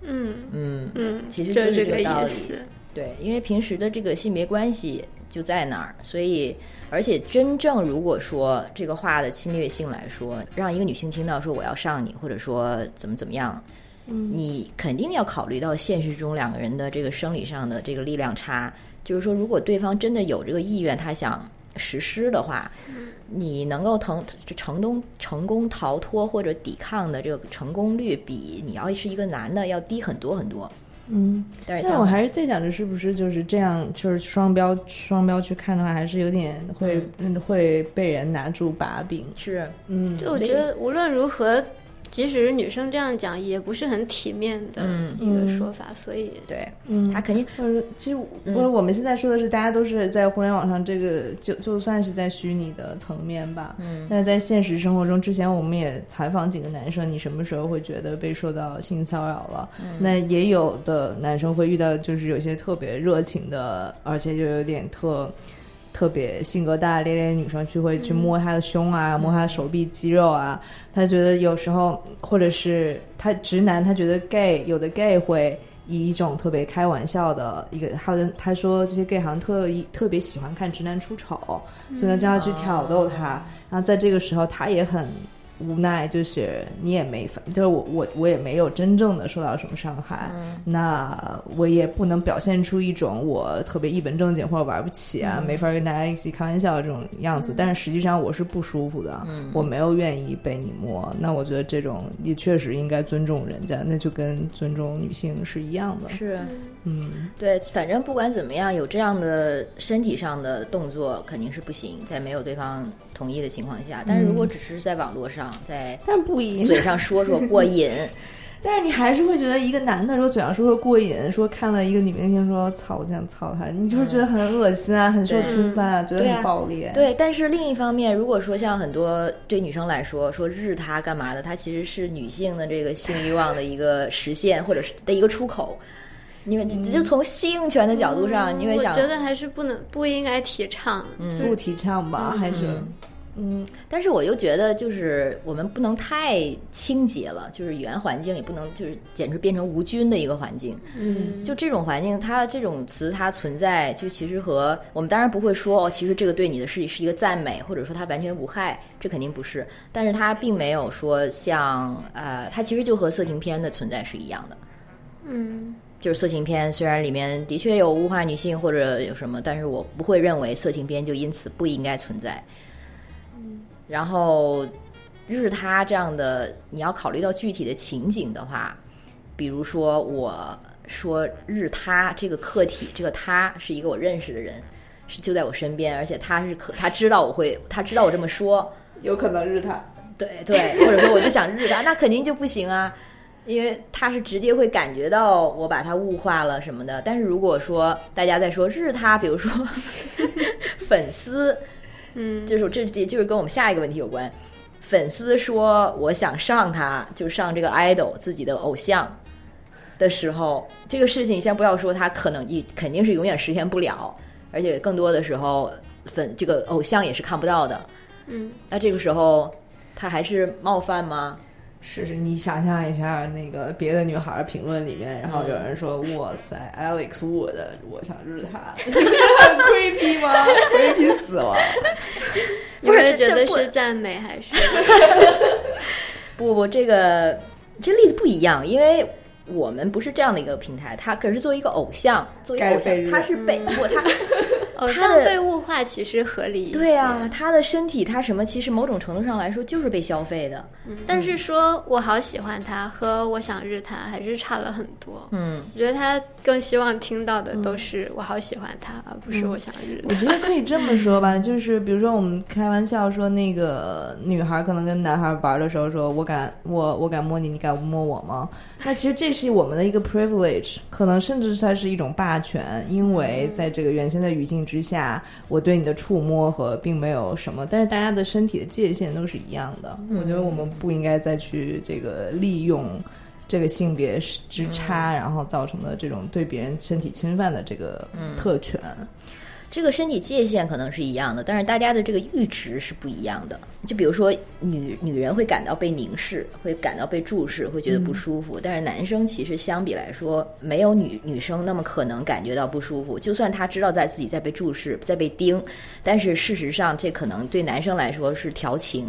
嗯嗯，嗯，其实就就是这这个个道理意思。对，因为平时的这个性别关系就在那儿，所以而且真正如果说这个话的侵略性来说，让一个女性听到说我要上你，或者说怎么怎么样，嗯你肯定要考虑到现实中两个人的这个生理上的这个力量差，就是说如果对方真的有这个意愿，他想实施的话，你能够成成功成功逃脱或者抵抗的这个成功率，比你要是一个男的要低很多很多。嗯，但是我还是在想着是不是就是这样，就是双标双标去看的话，还是有点会嗯会被人拿住把柄。是嗯，就我觉得无论如何，即使是女生这样讲，也不是很体面的嗯一个说法。所以，对，嗯，他肯定就是其实，我们现在说的是，大家都是在互联网上，这个就就算是在虚拟的层面吧，嗯但是在现实生活中，之前我们也采访几个男生，你什么时候会觉得被受到性骚扰了？那也有的男生会遇到，就是有些特别热情的，而且就有点特。特别性格大大咧咧的女生去会去摸她的胸啊，摸她的手臂肌肉啊，他觉得有时候，或者是他直男，他觉得 gay 有的 gay 会以一种特别开玩笑的一个，他的他说这些 gay 好像特意特别喜欢看直男出丑，所以呢就要去挑逗他，然后在这个时候他也很无奈，就是你也没法，就是我我我也没有真正的受到什么伤害，那我也不能表现出一种我特别一本正经或者玩不起啊，没法跟大家一起开玩笑这种样子。但是实际上我是不舒服的，我没有愿意被你摸。那我觉得这种也确实应该尊重人家，那就跟尊重女性是一样的。是嗯，对，反正不管怎么样，有这样的身体上的动作肯定是不行，在没有对方同意的情况下。但是如果只是在网络上，在但不一嘴上说说过瘾，<laughs> 但是你还是会觉得一个男的说嘴上说说过瘾，说看了一个女明星说操我想操她，你就是觉得很恶心啊，很受侵犯啊，觉得很暴力。对，但是另一方面，如果说像很多对女生来说，说日她干嘛的，她其实是女性的这个性欲望的一个实现，或者是的一个出口。因为你就从性权的角度上，你会想嗯我，觉得还是不能不应该提倡。嗯不提倡吧，还是嗯但是我又觉得，就是我们不能太清洁了，就是语言环境也不能就是简直变成无菌的一个环境。嗯，就这种环境，它这种词它存在，就其实和我们当然不会说哦，其实这个对你的是是一个赞美，或者说它完全无害，这肯定不是。但是它并没有说像呃，它其实就和色情片的存在是一样的。嗯就是色情片虽然里面的确有物化女性或者有什么，但是我不会认为色情片就因此不应该存在。然后日他这样的，你要考虑到具体的情景的话，比如说我说日他这个客体，这个他是一个我认识的人，是就在我身边，而且他是可他知道我会，他知道我这么说，有可能日他。对对，或者说我就想日他，那肯定就不行啊，因为他是直接会感觉到我把他物化了什么的。但是如果说大家在说日他，比如说 <laughs> 粉丝，嗯，就是这就是跟我们下一个问题有关。粉丝说我想上他，就上这个 idol 自己的偶像的时候，这个事情先不要说他可能一肯定是永远实现不了，而且更多的时候粉这个偶像也是看不到的。嗯，那这个时候他还是冒犯吗？是是，你想象一下那个别的女孩评论里面，然后有人说：“哇塞，Alex Wood，我想日他，<laughs> creepy 吗？creepy 死了。<laughs> 你会这这不觉得是 <laughs> 赞美还是？不不不，这个这例子不一样，因为我们不是这样的一个平台，他可是作为一个偶像，作为一个偶像他是被不他偶像被物化其实合理一些。对啊，他的身体他什么，其实某种程度上来说就是被消费的。嗯但是说我好喜欢他和我想日他还是差了很多。嗯，我觉得他更希望听到的都是我好喜欢他，而不是我想日他。我觉得可以这么说吧，<laughs> 就是比如说我们开玩笑说，那个女孩可能跟男孩玩的时候说：“我敢，我我敢摸你，你敢摸我吗？”那其实这是我们的一个 privilege，可能甚至它是一种霸权，因为在这个原先的语境之下，我对你的触摸和并没有什么，但是大家的身体的界限都是一样的。我觉得我们不应该再去这个利用。这个性别之差，然后造成的这种对别人身体侵犯的这个特权，这个身体界限可能是一样的，但是大家的这个阈值是不一样的。就比如说女女人会感到被凝视，会感到被注视，会觉得不舒服。但是男生其实相比来说，没有女女生那么可能感觉到不舒服。就算他知道在自己在被注视、在被盯，但是事实上这可能对男生来说是调情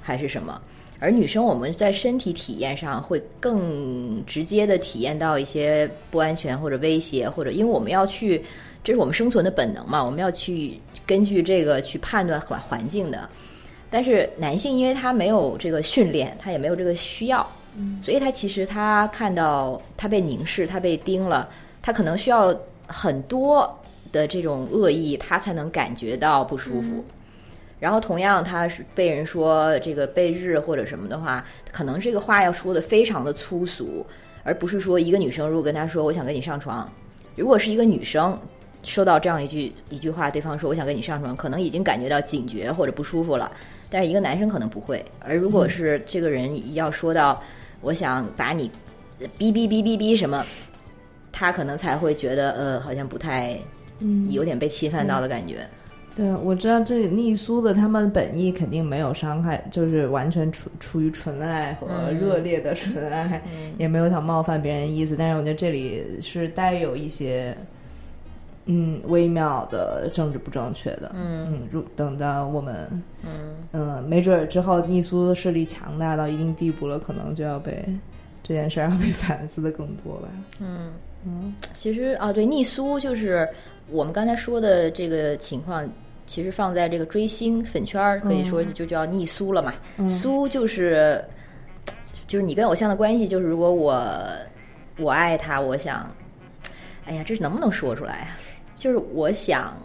还是什么。而女生，我们在身体体验上会更直接的体验到一些不安全或者威胁，或者因为我们要去，这是我们生存的本能嘛，我们要去根据这个去判断环环境的。但是男性，因为他没有这个训练，他也没有这个需要，所以他其实他看到他被凝视，他被盯了，他可能需要很多的这种恶意，他才能感觉到不舒服。然后同样，他是被人说这个被日或者什么的话，可能这个话要说的非常的粗俗，而不是说一个女生如果跟他说我想跟你上床，如果是一个女生收到这样一句一句话，对方说我想跟你上床，可能已经感觉到警觉或者不舒服了，但是一个男生可能不会。而如果是这个人要说到我想把你哔哔哔哔哔什么，他可能才会觉得呃好像不太嗯。有点被侵犯到的感觉。对，我知道这逆苏的他们本意肯定没有伤害，就是完全出出于纯爱和热烈的纯爱，也没有想冒犯别人意思。但是我觉得这里是带有一些嗯微妙的政治不正确的。嗯嗯，如等到我们嗯嗯没准儿之后逆苏的势力强大到一定地步了，可能就要被这件事儿要被 <laughs> 反思的更多吧。嗯其实啊，对逆苏就是我们刚才说的这个情况，其实放在这个追星粉圈儿，可以说就叫逆苏了嘛。苏就是就是你跟偶像的关系，就是如果我我爱他，我想，哎呀，这能不能说出来啊？就是我想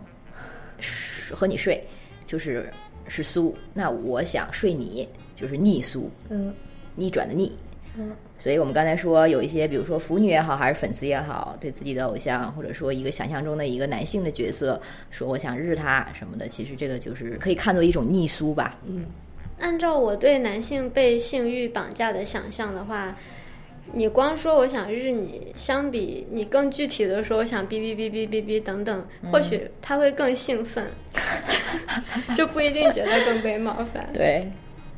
和你睡，就是是苏；那我想睡你，就是逆苏，嗯逆转的逆。嗯所以我们刚才说有一些，比如说腐女也好，还是粉丝也好，对自己的偶像，或者说一个想象中的一个男性的角色，说我想日他什么的，其实这个就是可以看作一种逆苏吧。嗯按照我对男性被性欲绑架的想象的话，你光说我想日你，相比你更具体的说我想哔哔哔哔哔哔等等，或许他会更兴奋，<laughs> 就不一定觉得更被冒犯。对，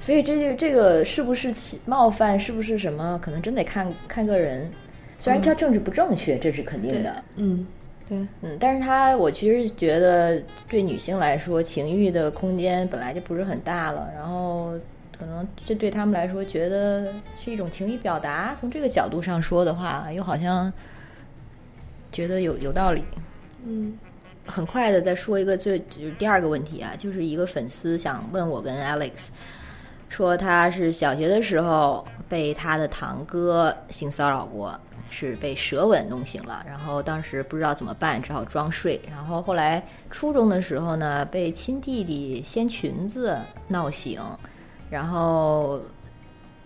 所以这个这个是不是起冒犯，是不是什么，可能真得看看个人。虽然他政治不正确，这是肯定的。嗯，对，嗯，但是他，我其实觉得对女性来说，情欲的空间本来就不是很大了，然后可能这对他们来说，觉得是一种情欲表达。从这个角度上说的话，又好像觉得有有道理。嗯很快的再说一个最就是第二个问题啊，就是一个粉丝想问我跟 Alex 说他是小学的时候被他的堂哥性骚扰过，是被舌吻弄醒了，然后当时不知道怎么办，只好装睡。然后后来初中的时候呢，被亲弟弟掀裙子闹醒，然后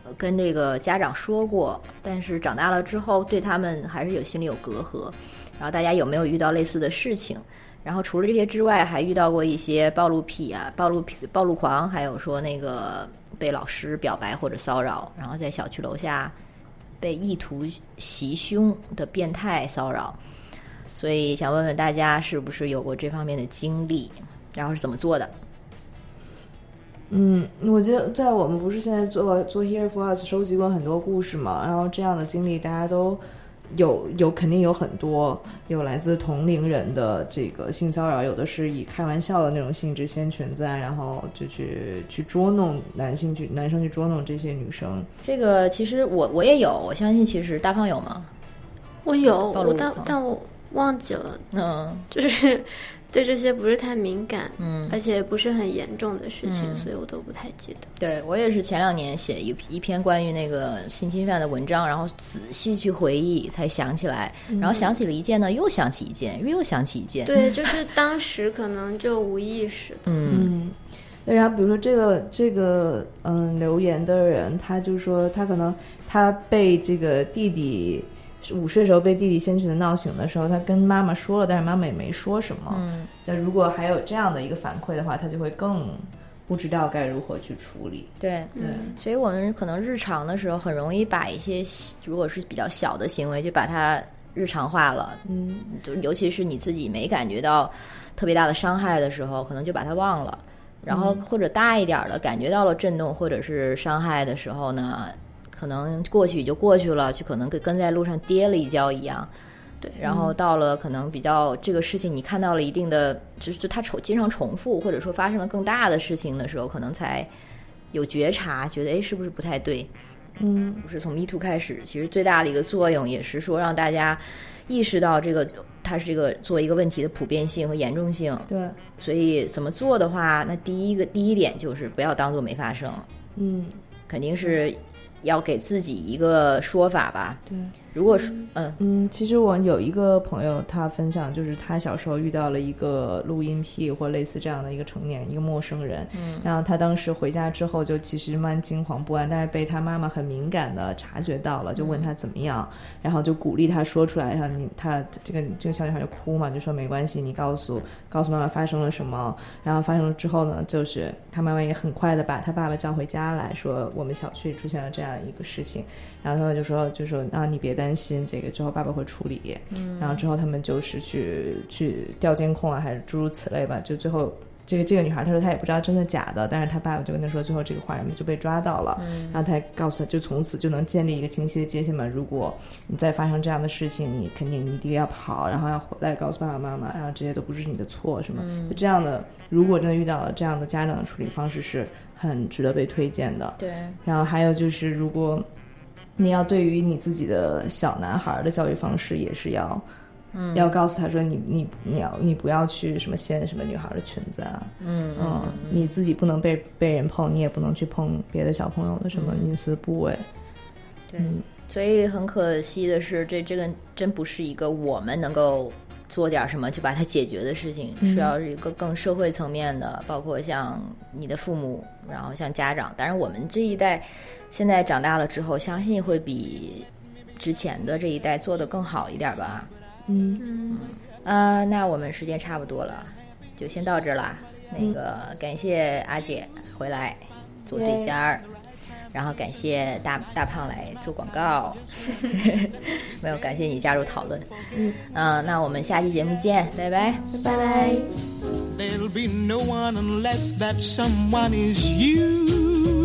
呃跟这个家长说过，但是长大了之后对他们还是有心里有隔阂。然后大家有没有遇到类似的事情？然后除了这些之外，还遇到过一些暴露癖啊、暴露癖、暴露狂，还有说那个被老师表白或者骚扰，然后在小区楼下被意图袭胸的变态骚扰。所以想问问大家，是不是有过这方面的经历？然后是怎么做的？嗯，我觉得在我们不是现在做做 Here for Us 收集过很多故事嘛，然后这样的经历大家都有有肯定有很多，有来自同龄人的这个性骚扰，有的是以开玩笑的那种性质掀裙子啊，然后就去去捉弄男性去男生去捉弄这些女生。这个其实我我也有，我相信其实大胖有吗？我有，我但但我忘记了，嗯就是对这些不是太敏感，嗯，而且不是很严重的事情，嗯所以我都不太记得。对我也是前两年写一一篇关于那个性侵犯的文章，然后仔细去回忆，才想起来，然后想起了一件呢，又想起一件，又想起一件。对，就是当时可能就无意识的。嗯嗯，对然后比如说这个这个嗯留言的人，他就说他可能他被这个弟弟午睡的时候被弟弟先去的闹醒的时候，他跟妈妈说了，但是妈妈也没说什么。嗯，那如果还有这样的一个反馈的话，他就会更不知道该如何去处理。对。对，所以我们可能日常的时候很容易把一些如果是比较小的行为，就把它日常化了。嗯就尤其是你自己没感觉到特别大的伤害的时候，可能就把它忘了。然后或者大一点儿的感觉到了震动或者是伤害的时候呢，可能过去也就过去了，就可能跟跟在路上跌了一跤一样。对，然后到了可能比较这个事情，你看到了一定的，就是就它重经常重复，或者说发生了更大的事情的时候，可能才有觉察，觉得哎是不是不太对？嗯不是从 Me Too 开始，其实最大的一个作用也是说让大家意识到这个它是这个作为一个问题的普遍性和严重性。对，所以怎么做的话，那第一个第一点就是不要当做没发生，嗯肯定是要给自己一个说法吧。对。如果是嗯嗯，其实我有一个朋友，他分享就是他小时候遇到了一个录音癖或类似这样的一个成年人，一个陌生人。嗯，然后他当时回家之后就其实蛮惊惶不安，但是被他妈妈很敏感的察觉到了，就问他怎么样，然后就鼓励他说出来，然后你他这个这个小女孩就哭嘛，就说没关系，你告诉告诉妈妈发生了什么。然后发生了之后呢，就是他妈妈也很快的把他爸爸叫回家来说，我们小区出现了这样一个事情。然后他们就说就说啊你别担心，这个之后爸爸会处理。嗯，然后之后他们就是去去调监控啊，还是诸如此类吧。就最后这个这个女孩她说她也不知道真的假的，但是她爸爸就跟她说，最后这个坏人就被抓到了。嗯然后她告诉她，就从此就能建立一个清晰的界限嘛。如果你再发生这样的事情，你肯定你一定要跑，然后要回来告诉爸爸妈妈，然后这些都不是你的错，什么？嗯就这样的，如果真的遇到了这样的家长的处理方式，是很值得被推荐的。对，然后还有就是，如果你要对于你自己的小男孩的教育方式，也是要，嗯。要告诉他说你，你你要你不要去什么掀什么女孩的裙子啊，嗯嗯，你自己不能被被人碰，你也不能去碰别的小朋友的什么隐私部位，对。嗯。所以很可惜的是，这这个真不是一个我们能够做点什么就把它解决的事情，嗯是要是一个更社会层面的，包括像你的父母，然后像家长。当然，我们这一代现在长大了之后，相信会比之前的这一代做得更好一点吧。嗯嗯，啊、那我们时间差不多了，就先到这儿啦。那个感谢阿姐回来做对尖儿。然后感谢大大胖来做广告，没有感谢你加入讨论。嗯、那我们下期节目见，拜拜。拜拜。There'll be no one unless that someone is you.